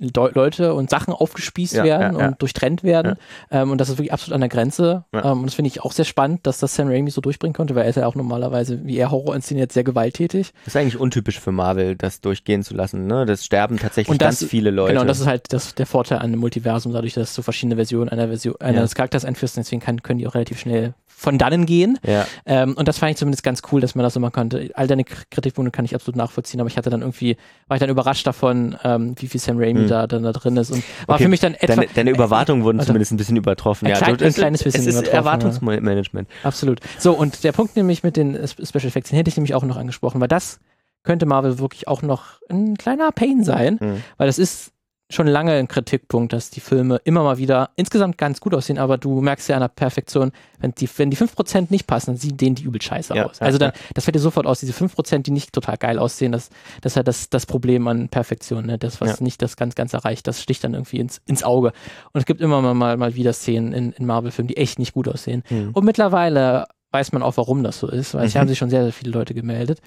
Leute und Sachen aufgespießt ja, werden ja, ja. und durchtrennt werden. Ähm, und das ist wirklich absolut an der Grenze. Ähm, und das finde ich auch sehr spannend, dass das Sam Raimi so durchbringen konnte, weil er ist ja auch normalerweise, wie er Horror inszeniert, sehr gewalttätig. Das ist eigentlich untypisch für Marvel, das durchgehen zu lassen. Ne? Das sterben tatsächlich das, ganz viele Leute. Genau, und das ist halt das, der Vorteil an dem Multiversum, dadurch, dass du verschiedene Versionen einer Version eines Charakters einführst. Deswegen kann, können die auch relativ schnell von dannen gehen. Ja. Ähm, und das fand ich zumindest ganz cool, dass man das so machen konnte. All deine Kritikpunkte kann ich absolut nachvollziehen, aber ich hatte dann irgendwie, war ich dann überrascht davon, ähm, wie viel Sam Raimi hm. da, dann da drin ist und war okay. für mich dann etwa. Deine, deine Überwartungen wurden also, zumindest ein bisschen übertroffen. Ein, ja, klein, ein kleines bisschen. Es ist Erwartungsmanagement. Ja. Absolut. So, und der Punkt nämlich mit den Special Effects, den hätte ich nämlich auch noch angesprochen, weil das könnte Marvel wirklich auch noch ein kleiner Pain sein, mhm. weil das ist schon lange ein Kritikpunkt, dass die Filme immer mal wieder insgesamt ganz gut aussehen, aber du merkst ja an der Perfektion, wenn die, wenn die 5% nicht passen, dann sehen denen die übel scheiße ja, aus. Also dann, das fällt dir sofort aus, diese 5%, die nicht total geil aussehen, das, das ist halt das, das Problem an Perfektion, ne? Das, was ja. nicht das ganz, ganz erreicht, das sticht dann irgendwie ins, ins Auge. Und es gibt immer mal, mal wieder Szenen in, in Marvel-Filmen, die echt nicht gut aussehen. Mhm. Und mittlerweile weiß man auch, warum das so ist, weil mhm. es haben sich schon sehr, sehr viele Leute gemeldet.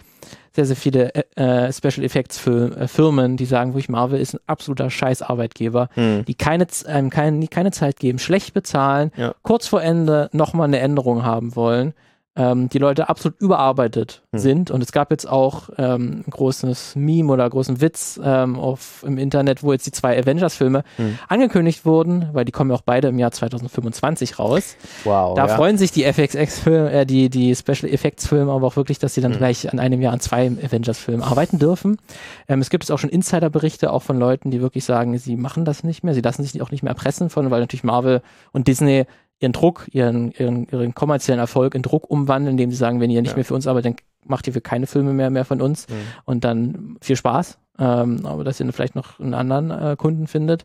Sehr, sehr viele äh, äh Special Effects für, äh, Firmen, die sagen, wirklich Marvel ist ein absoluter Scheißarbeitgeber, mhm. die keine, ähm, keine, keine Zeit geben, schlecht bezahlen, ja. kurz vor Ende nochmal eine Änderung haben wollen ähm, die Leute absolut überarbeitet hm. sind. Und es gab jetzt auch ähm, ein großes Meme oder großen Witz ähm, auf, im Internet, wo jetzt die zwei Avengers-Filme hm. angekündigt wurden, weil die kommen ja auch beide im Jahr 2025 raus. Wow. Da ja. freuen sich die FXX-Filme, äh, die, die Special Effects-Filme aber auch wirklich, dass sie dann hm. gleich an einem Jahr an zwei Avengers-Filmen arbeiten dürfen. Ähm, es gibt jetzt auch schon Insider-Berichte auch von Leuten, die wirklich sagen, sie machen das nicht mehr, sie lassen sich auch nicht mehr erpressen von, weil natürlich Marvel und Disney ihren Druck, ihren, ihren, ihren kommerziellen Erfolg in Druck umwandeln, indem sie sagen, wenn ihr nicht ja. mehr für uns arbeitet, dann macht ihr für keine Filme mehr, mehr von uns mhm. und dann viel Spaß. Ähm, aber dass ihr vielleicht noch einen anderen äh, Kunden findet.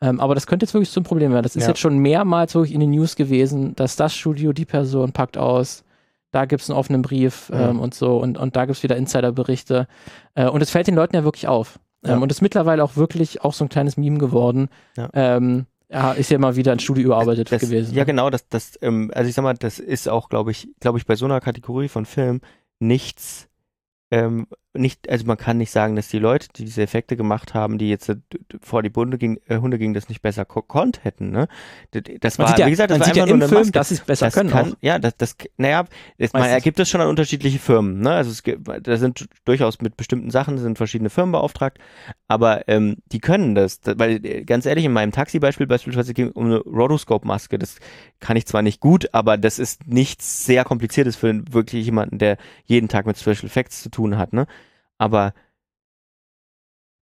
Ähm, aber das könnte jetzt wirklich zum Problem werden. Das ist ja. jetzt schon mehrmals wirklich in den News gewesen, dass das Studio, die Person packt aus, da gibt es einen offenen Brief ähm, mhm. und so und, und da gibt es wieder Insiderberichte. Äh, und es fällt den Leuten ja wirklich auf. Ja. Ähm, und ist mittlerweile auch wirklich auch so ein kleines Meme geworden. Ja. Ähm, ja, ist ja mal wieder ein Studio überarbeitet das, gewesen. Ja, ne? genau, das, das, ähm, also ich sag mal, das ist auch, glaube ich, glaube ich, bei so einer Kategorie von Film nichts, ähm, nicht, also man kann nicht sagen, dass die Leute, die diese Effekte gemacht haben, die jetzt äh, vor die Bunde ging, äh, Hunde gingen, das nicht besser konnt hätten. Ne? Das war, ja, wie gesagt, das war einfach ja nur eine Film, Maske. dass sie es besser das können. Kann, ja, das, das, naja, das, man ergibt das schon an unterschiedliche Firmen. Ne? Also es gibt, da sind durchaus mit bestimmten Sachen sind verschiedene Firmen beauftragt, aber ähm, die können das, das, weil äh, ganz ehrlich, in meinem Taxi-Beispiel beispielsweise ging um eine Rotoscope-Maske. Das kann ich zwar nicht gut, aber das ist nichts sehr kompliziertes für wirklich jemanden, der jeden Tag mit Special Effects zu tun hat. Ne? Aber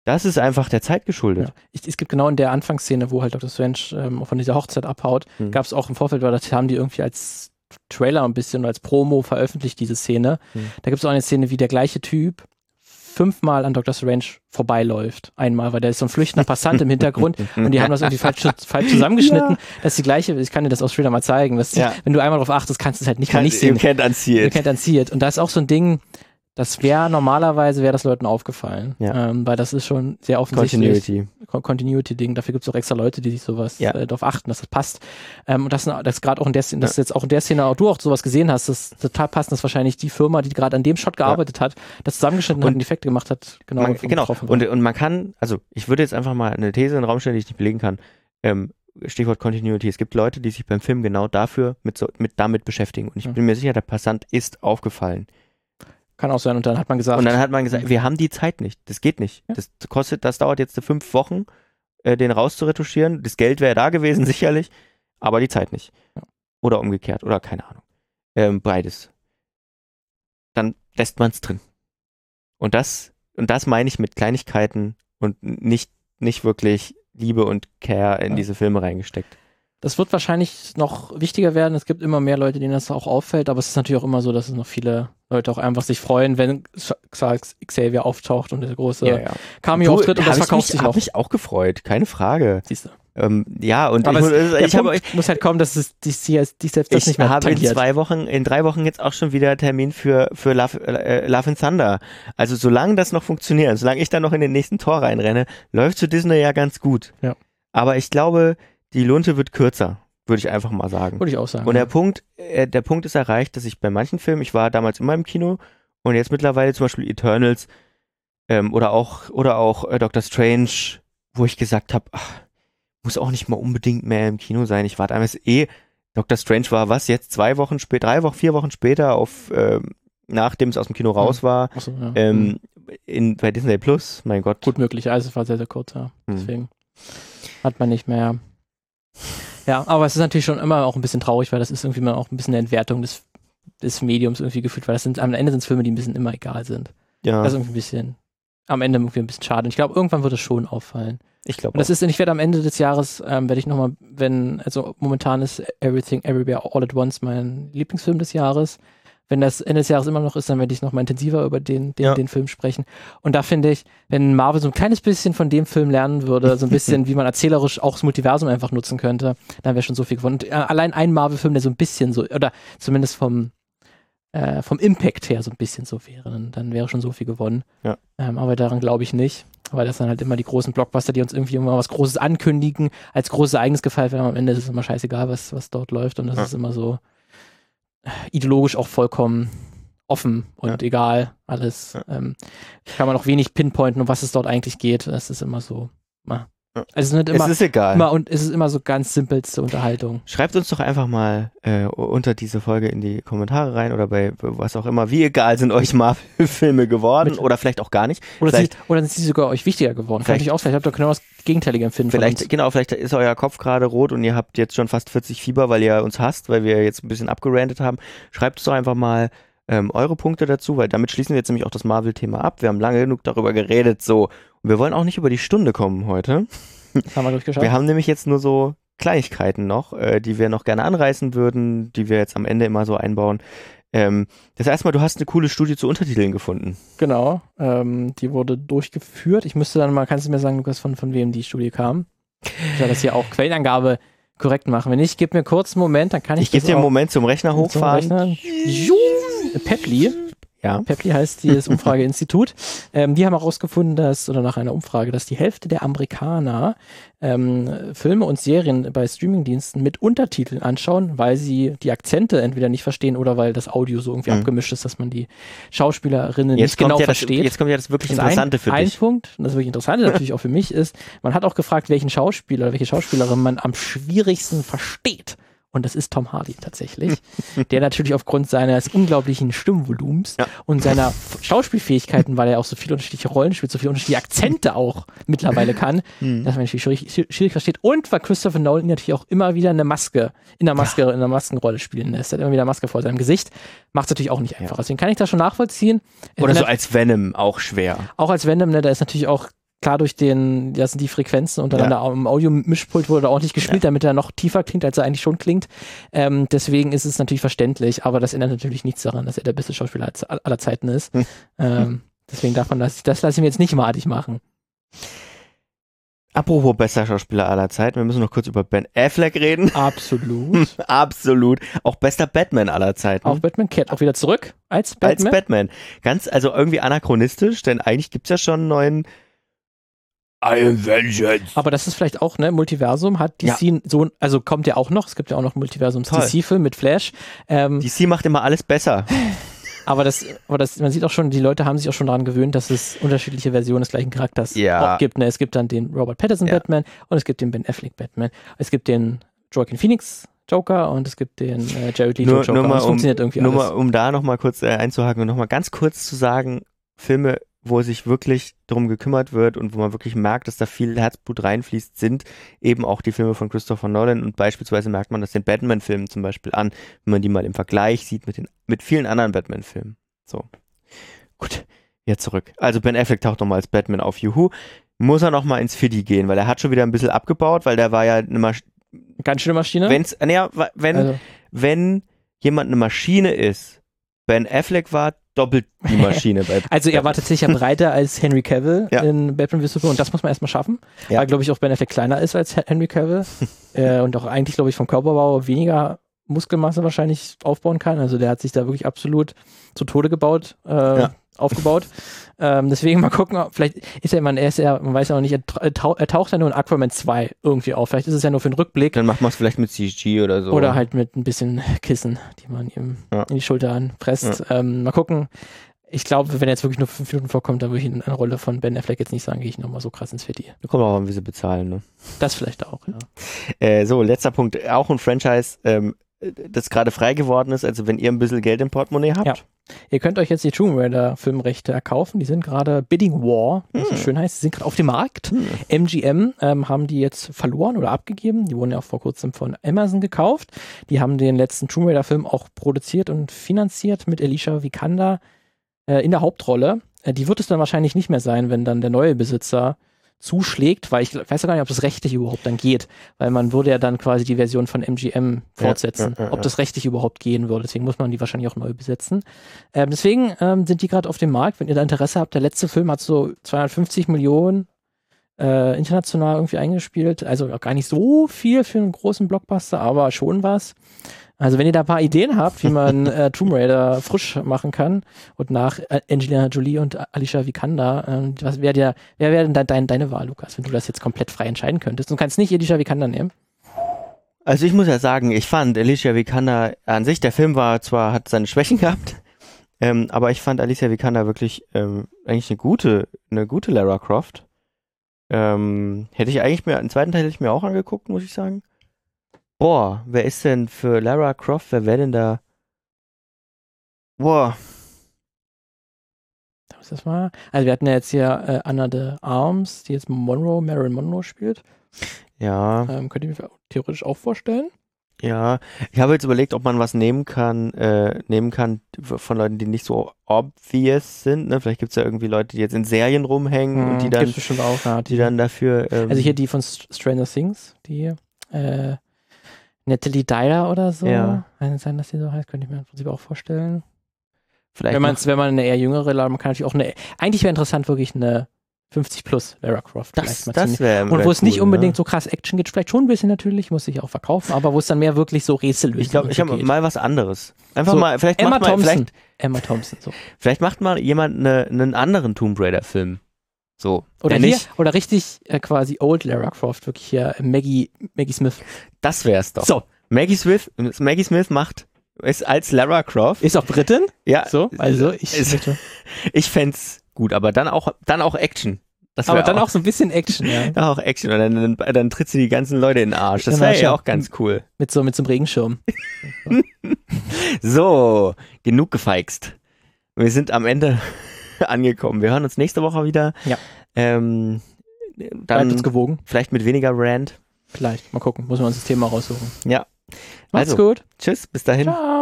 das ist einfach der Zeit geschuldet. Ja. Ich, es gibt genau in der Anfangsszene, wo halt Dr. Strange ähm, von dieser Hochzeit abhaut, hm. gab es auch im Vorfeld, weil das haben die irgendwie als Trailer ein bisschen als Promo veröffentlicht, diese Szene. Hm. Da gibt es auch eine Szene, wie der gleiche Typ fünfmal an Dr. Strange vorbeiläuft. Einmal, weil der ist so ein flüchtender Passant im Hintergrund und die haben das irgendwie falsch, falsch zusammengeschnitten. Ja. Das ist die gleiche, ich kann dir das aus Trailer mal zeigen. Das, Ja. Wenn du einmal darauf achtest, kannst du es halt nicht, Kann, nicht sehen. You can't unsee You it. can't unsee it. Und da ist auch so ein Ding, das wäre normalerweise, wäre das Leuten aufgefallen. Ja. Ähm, weil das ist schon sehr offensichtlich. Continuity. Con- Continuity-Ding. Dafür gibt es auch extra Leute, die sich sowas Ja. äh, darauf achten, dass das passt. Ähm, und das, das gerade auch in der Szene, dass jetzt auch in der Szene auch du auch sowas gesehen hast, das ist total passend, dass wahrscheinlich die Firma, die gerade an dem Shot gearbeitet hat, das zusammengeschnitten hat Und und die Effekte gemacht hat, genau, man, genau. Und, und man kann, also ich würde jetzt einfach mal eine These in den Raum stellen, die ich nicht belegen kann. Ähm, Stichwort Continuity. Es gibt Leute, die sich beim Film genau dafür mit, so, mit damit beschäftigen. Und ich Ja. bin mir sicher, der Passant ist aufgefallen. Kann auch sein. Und dann hat man gesagt, Und dann hat man gesagt, wir haben die Zeit nicht. Das geht nicht. Ja. Das kostet, das dauert jetzt fünf Wochen, äh, den rauszuretuschieren. Das Geld wäre da gewesen, sicherlich, aber die Zeit nicht. Ja. Oder umgekehrt, oder keine Ahnung. Ähm, beides. Dann lässt man es drin. Und das, und das meine ich mit Kleinigkeiten und nicht, nicht wirklich Liebe und Care in Ja. diese Filme reingesteckt. Das wird wahrscheinlich noch wichtiger werden. Es gibt immer mehr Leute, denen das auch auffällt, aber es ist natürlich auch immer so, dass es noch viele Leute auch einfach sich freuen, wenn Xavier auftaucht und der große Cameo-Auftritt und das hab ich verkauft mich, sich hab noch. mich auch gefreut, keine Frage. Siehst du. Ähm, ja, und Aber ich, es, muss- ich habe muss halt kommen, dass es die, die, die selbst das ich nicht mehr habe in zwei Wochen, in drei Wochen jetzt auch schon wieder Termin für, für Love, äh, Love and Thunder. Also solange das noch funktioniert, solange ich dann noch in den nächsten Tor reinrenne, läuft zu Disney ja ganz gut. Ja. Aber ich glaube, die Lunte wird kürzer, würde ich einfach mal sagen. Würde ich auch sagen. Und der Punkt, äh, der Punkt ist erreicht, dass ich bei manchen Filmen, ich war damals immer im Kino und jetzt mittlerweile zum Beispiel Eternals ähm, oder auch oder auch äh, Doctor Strange, wo ich gesagt habe, muss auch nicht mal unbedingt mehr im Kino sein. Ich warte damals eh. Doctor Strange war was jetzt zwei Wochen später, drei Wochen, vier Wochen später auf ähm, nachdem es aus dem Kino raus war, so, ja. Hm. ähm, in, bei Disney Plus, mein Gott. Gut möglich. Also es war sehr, sehr kurz, ja. Hm. Deswegen hat man nicht mehr. Ja, aber es ist natürlich schon immer auch ein bisschen traurig, weil das ist irgendwie mal auch ein bisschen eine Entwertung des, des Mediums irgendwie gefühlt, weil das sind am Ende sind es Filme, die ein bisschen immer egal sind. Ja, Das ist irgendwie ein bisschen am Ende irgendwie ein bisschen schade. Und ich glaube, irgendwann wird es schon auffallen. ich glaube Und das ist, ich werde am Ende des Jahres, ähm, werde ich nochmal, wenn, also momentan ist Everything Everywhere All at Once mein Lieblingsfilm des Jahres. Wenn das Ende des Jahres immer noch ist, dann werde ich nochmal intensiver über den, den, Ja. den Film sprechen. Und da finde ich, wenn Marvel so ein kleines bisschen von dem Film lernen würde, so ein bisschen, wie man erzählerisch auch das Multiversum einfach nutzen könnte, dann wäre schon so viel gewonnen. Und, äh, allein ein Marvel-Film, der so ein bisschen so, oder zumindest vom, äh, vom Impact her so ein bisschen so wäre, dann, dann wäre schon so viel gewonnen. Ja. Ähm, aber daran glaube ich nicht, weil das dann halt immer die großen Blockbuster, die uns irgendwie immer was Großes ankündigen, als großes Ereignis gefeiert werden. Am Ende ist es immer scheißegal, was, was dort läuft und das Ja. ist immer so ideologisch auch vollkommen offen und egal, alles. Ja. Ähm, kann man auch wenig pinpointen, um was es dort eigentlich geht. Das ist immer so. Na. Ja. Also es ist nicht immer, es ist egal. immer und es ist immer so ganz simpelste Unterhaltung. Schreibt uns doch einfach mal äh, unter diese Folge in die Kommentare rein oder bei was auch immer. Wie egal sind euch Marvel-Filme geworden Mit- oder vielleicht auch gar nicht. Oder, Vielleicht- sie, oder sind sie sogar euch wichtiger geworden? Vielleicht- ich auch, vielleicht habt ihr genau das gegenteilige Empfinden Vielleicht, genau, vielleicht ist euer Kopf gerade rot und ihr habt jetzt schon fast 40 Fieber, weil ihr uns hasst, weil wir jetzt ein bisschen abgerantet haben. Schreibt uns doch einfach mal ähm, eure Punkte dazu, weil damit schließen wir jetzt nämlich auch das Marvel-Thema ab. Wir haben lange genug darüber geredet, so. Und wir wollen auch nicht über die Stunde kommen heute. Das haben wir durchgeschaut. Wir haben nämlich jetzt nur so Kleinigkeiten noch, äh, die wir noch gerne anreißen würden, die wir jetzt am Ende immer so einbauen. Ähm, das erste Mal, du hast eine coole Studie zu Untertiteln gefunden. Genau, ähm, die wurde durchgeführt. Ich müsste dann mal, kannst du mir sagen, Lukas, von, von wem die Studie kam? Ich soll das hier auch Quellenangabe korrekt machen. Wenn nicht, gib mir kurz einen Moment, dann kann ich, Ich gebe dir einen Moment zum Rechner zum hochfahren. Rechner. Pepli, Ja. Pepli heißt dieses Umfrageinstitut. Ähm, die haben herausgefunden, dass, oder nach einer Umfrage, dass die Hälfte der Amerikaner ähm, Filme und Serien bei Streamingdiensten mit Untertiteln anschauen, weil sie die Akzente entweder nicht verstehen oder weil das Audio so irgendwie Mhm. abgemischt ist, dass man die Schauspielerinnen Jetzt nicht genau ja das, versteht. jetzt kommt ja das wirklich Das Interessante ein, für ein dich. Punkt, und das wirklich Interessante natürlich auch für mich ist, man hat auch gefragt, welchen Schauspieler, welche Schauspielerin man am schwierigsten versteht. Und das ist Tom Hardy tatsächlich, der natürlich aufgrund seines unglaublichen Stimmvolumens Ja. und seiner Schauspielfähigkeiten, weil er auch so viele unterschiedliche Rollen spielt, so viele unterschiedliche Akzente auch mittlerweile kann, Hm. dass man natürlich schwierig, schwierig versteht. Und weil Christopher Nolan natürlich auch immer wieder eine Maske, in der Maske, in der Maskenrolle spielen lässt. Er hat immer wieder Maske vor seinem Gesicht. Macht es natürlich auch nicht einfach. Deswegen kann ich das schon nachvollziehen. Oder so als Venom auch schwer. auch als Venom, ne, da ist natürlich auch klar durch den, das sind die Frequenzen untereinander ja. im Audio-Mischpult wurde ordentlich gespielt, ja. damit er noch tiefer klingt, als er eigentlich schon klingt. Ähm, deswegen ist es natürlich verständlich, aber das ändert natürlich nichts daran, dass er der beste Schauspieler aller Zeiten ist. Hm. Ähm, deswegen davon lasse ich, das lasse ich mir jetzt nicht madig machen. Apropos bester Schauspieler aller Zeiten, wir müssen noch kurz über Ben Affleck reden. Absolut. Absolut. Auch bester Batman aller Zeiten. Auch Batman kehrt auch wieder zurück als Batman. Als Batman. Ganz, also irgendwie anachronistisch, denn eigentlich gibt's ja schon einen neuen I am vengeance. Aber das ist vielleicht auch, ne, Multiversum hat DC ja. so, also kommt ja auch noch, es gibt ja auch noch Multiversums DC-Film mit Flash. Ähm, DC macht immer alles besser. Aber das, aber das, man sieht auch schon, die Leute haben sich auch schon daran gewöhnt, dass es unterschiedliche Versionen des gleichen Charakters ja. gibt. Ne? Es gibt dann den Robert Pattinson ja. Batman und es gibt den Ben Affleck Batman. Es gibt den Joaquin Phoenix Joker und es gibt den äh, Jared Leto Joker. Nur mal, das um, funktioniert irgendwie nur alles. Mal, um da nochmal kurz äh, einzuhaken und nochmal ganz kurz zu sagen, Filme wo sich wirklich darum gekümmert wird und wo man wirklich merkt, dass da viel Herzblut reinfließt, sind eben auch die Filme von Christopher Nolan und beispielsweise merkt man das den Batman-Filmen zum Beispiel an, wenn man die mal im Vergleich sieht mit den mit vielen anderen Batman-Filmen. So. Gut, jetzt zurück. Also Ben Affleck taucht nochmal als Batman auf Juhu. Muss er nochmal ins Fiddy gehen, weil er hat schon wieder ein bisschen abgebaut, weil der war ja eine Maschine. Ganz schöne Maschine? Wenn's, naja, wenn, also. wenn jemand eine Maschine ist, Ben Affleck war doppelt die Maschine. Bei also er war tatsächlich ja breiter als Henry Cavill ja. in Batman vs. Superman und das muss man erstmal schaffen, ja. weil glaube ich auch Ben Affleck kleiner ist als Henry Cavill äh, und auch eigentlich glaube ich vom Körperbau weniger Muskelmasse wahrscheinlich aufbauen kann. Also der hat sich da wirklich absolut zu Tode gebaut. Äh, ja aufgebaut. ähm, deswegen mal gucken, vielleicht ist er, man, er ist ja, man weiß ja noch nicht, er, taucht, er taucht ja nur in Aquaman 2 irgendwie auf. Vielleicht ist es ja nur für den Rückblick. Dann macht man es vielleicht mit CG oder so. Oder halt mit ein bisschen Kissen, die man ihm ja. in die Schulter anpresst. Ja. Ähm, mal gucken. Ich glaube, wenn er jetzt wirklich nur fünf Minuten vorkommt, dann würde ich in einer Rolle von Ben Affleck jetzt nicht sagen, gehe ich nochmal so krass ins Fitty. Wir kommen auch an, wie sie bezahlen, ne? Das vielleicht auch, ja. Äh, so, letzter Punkt. Auch ein Franchise, ähm, das gerade frei geworden ist, also wenn ihr ein bisschen Geld im Portemonnaie habt. Ja. Ihr könnt euch jetzt die Tomb Raider Filmrechte erkaufen. Die sind gerade Bidding War, wie hm. so schön heißt. Die sind gerade auf dem Markt. Hm. MGM ähm, haben die jetzt verloren oder abgegeben. Die wurden ja auch vor kurzem von Amazon gekauft. Die haben den letzten Tomb Raider Film auch produziert und finanziert mit Alicia Vikander äh, in der Hauptrolle. Äh, die wird es dann wahrscheinlich nicht mehr sein, wenn dann der neue Besitzer zuschlägt, weil ich weiß ja gar nicht, ob das rechtlich überhaupt dann geht, weil man würde ja dann quasi die Version von MGM fortsetzen, ja, ja, ja, ob das rechtlich überhaupt gehen würde. Deswegen muss man die wahrscheinlich auch neu besetzen. Ähm, deswegen ähm, sind die gerade auf dem Markt. Wenn ihr da Interesse habt, der letzte Film hat so 250 Millionen äh, international irgendwie eingespielt. Also gar nicht so viel für einen großen Blockbuster, aber schon was. Also wenn ihr da ein paar Ideen habt, wie man äh, Tomb Raider frisch machen kann und nach äh, Angelina Jolie und Alicia Vikander, äh, was wäre der, wer wäre denn da dein, deine Wahl, Lukas, wenn du das jetzt komplett frei entscheiden könntest? Du kannst nicht Alicia Vikander nehmen. Also ich muss ja sagen, ich fand Alicia Vikander an sich, der Film war zwar, hat seine Schwächen gehabt, ähm, aber ich fand Alicia Vikander wirklich ähm, eigentlich eine gute, eine gute Lara Croft. Ähm, hätte ich eigentlich mir, einen zweiten Teil hätte ich mir auch angeguckt, muss ich sagen. Boah, wer ist denn für Lara Croft? Wer wäre denn da? Boah. Was das war? Also wir hatten ja jetzt hier äh, Anna de Arms, die jetzt Monroe, Marilyn Monroe spielt. Ja. Ähm, könnt ihr mir theoretisch auch vorstellen? Ja, ich habe jetzt überlegt, ob man was nehmen kann, äh, nehmen kann von Leuten, die nicht so obvious sind. Ne? Vielleicht gibt es ja irgendwie Leute, die jetzt in Serien rumhängen hm, und die dann, auch, ja, die, die dann dafür. Ähm, also hier die von Stranger Things, die äh, Natalie Dyer oder so. Ja. Kann sein, dass sie so heißt, könnte ich mir im Prinzip auch vorstellen. Vielleicht wenn, man's, wenn man eine eher jüngere, man kann natürlich auch eine, eigentlich wäre interessant wirklich eine 50 plus Lara Croft. Das, das wäre Und wo es nicht unbedingt ja. so krass Action geht, vielleicht schon ein bisschen natürlich, muss sich auch verkaufen, aber wo es dann mehr wirklich so Rätsel ist. Ich glaube, ich habe mal was anderes. Einfach so, mal, vielleicht Emma macht Thompson. Mal, vielleicht, Emma Thompson, so. Vielleicht macht mal jemand eine, einen anderen Tomb Raider Film. So. Oder hier, oder richtig äh, quasi Old Lara Croft, wirklich hier Maggie, Maggie Smith. Das wär's doch. So. Maggie Smith, Maggie Smith macht ist als Lara Croft. Ist auch Britin? Ja. So, also ich. Ist, ich fände gut, aber dann auch, dann auch Action. Das aber dann auch, auch, so ein bisschen Action, ja. Ja, auch Action. Und dann, dann, dann tritt sie die ganzen Leute in den Arsch. Das wäre ja auch ganz cool. Mit so, mit so einem Regenschirm. so, genug gefeixt. Wir sind am Ende angekommen. Wir hören uns nächste Woche wieder. Ja. Ähm, dann Bleibt uns gewogen. Vielleicht mit weniger Rand. Vielleicht. Mal gucken. Muss man uns das Thema raussuchen. Ja. Macht's also, gut. Tschüss. Bis dahin. Ciao.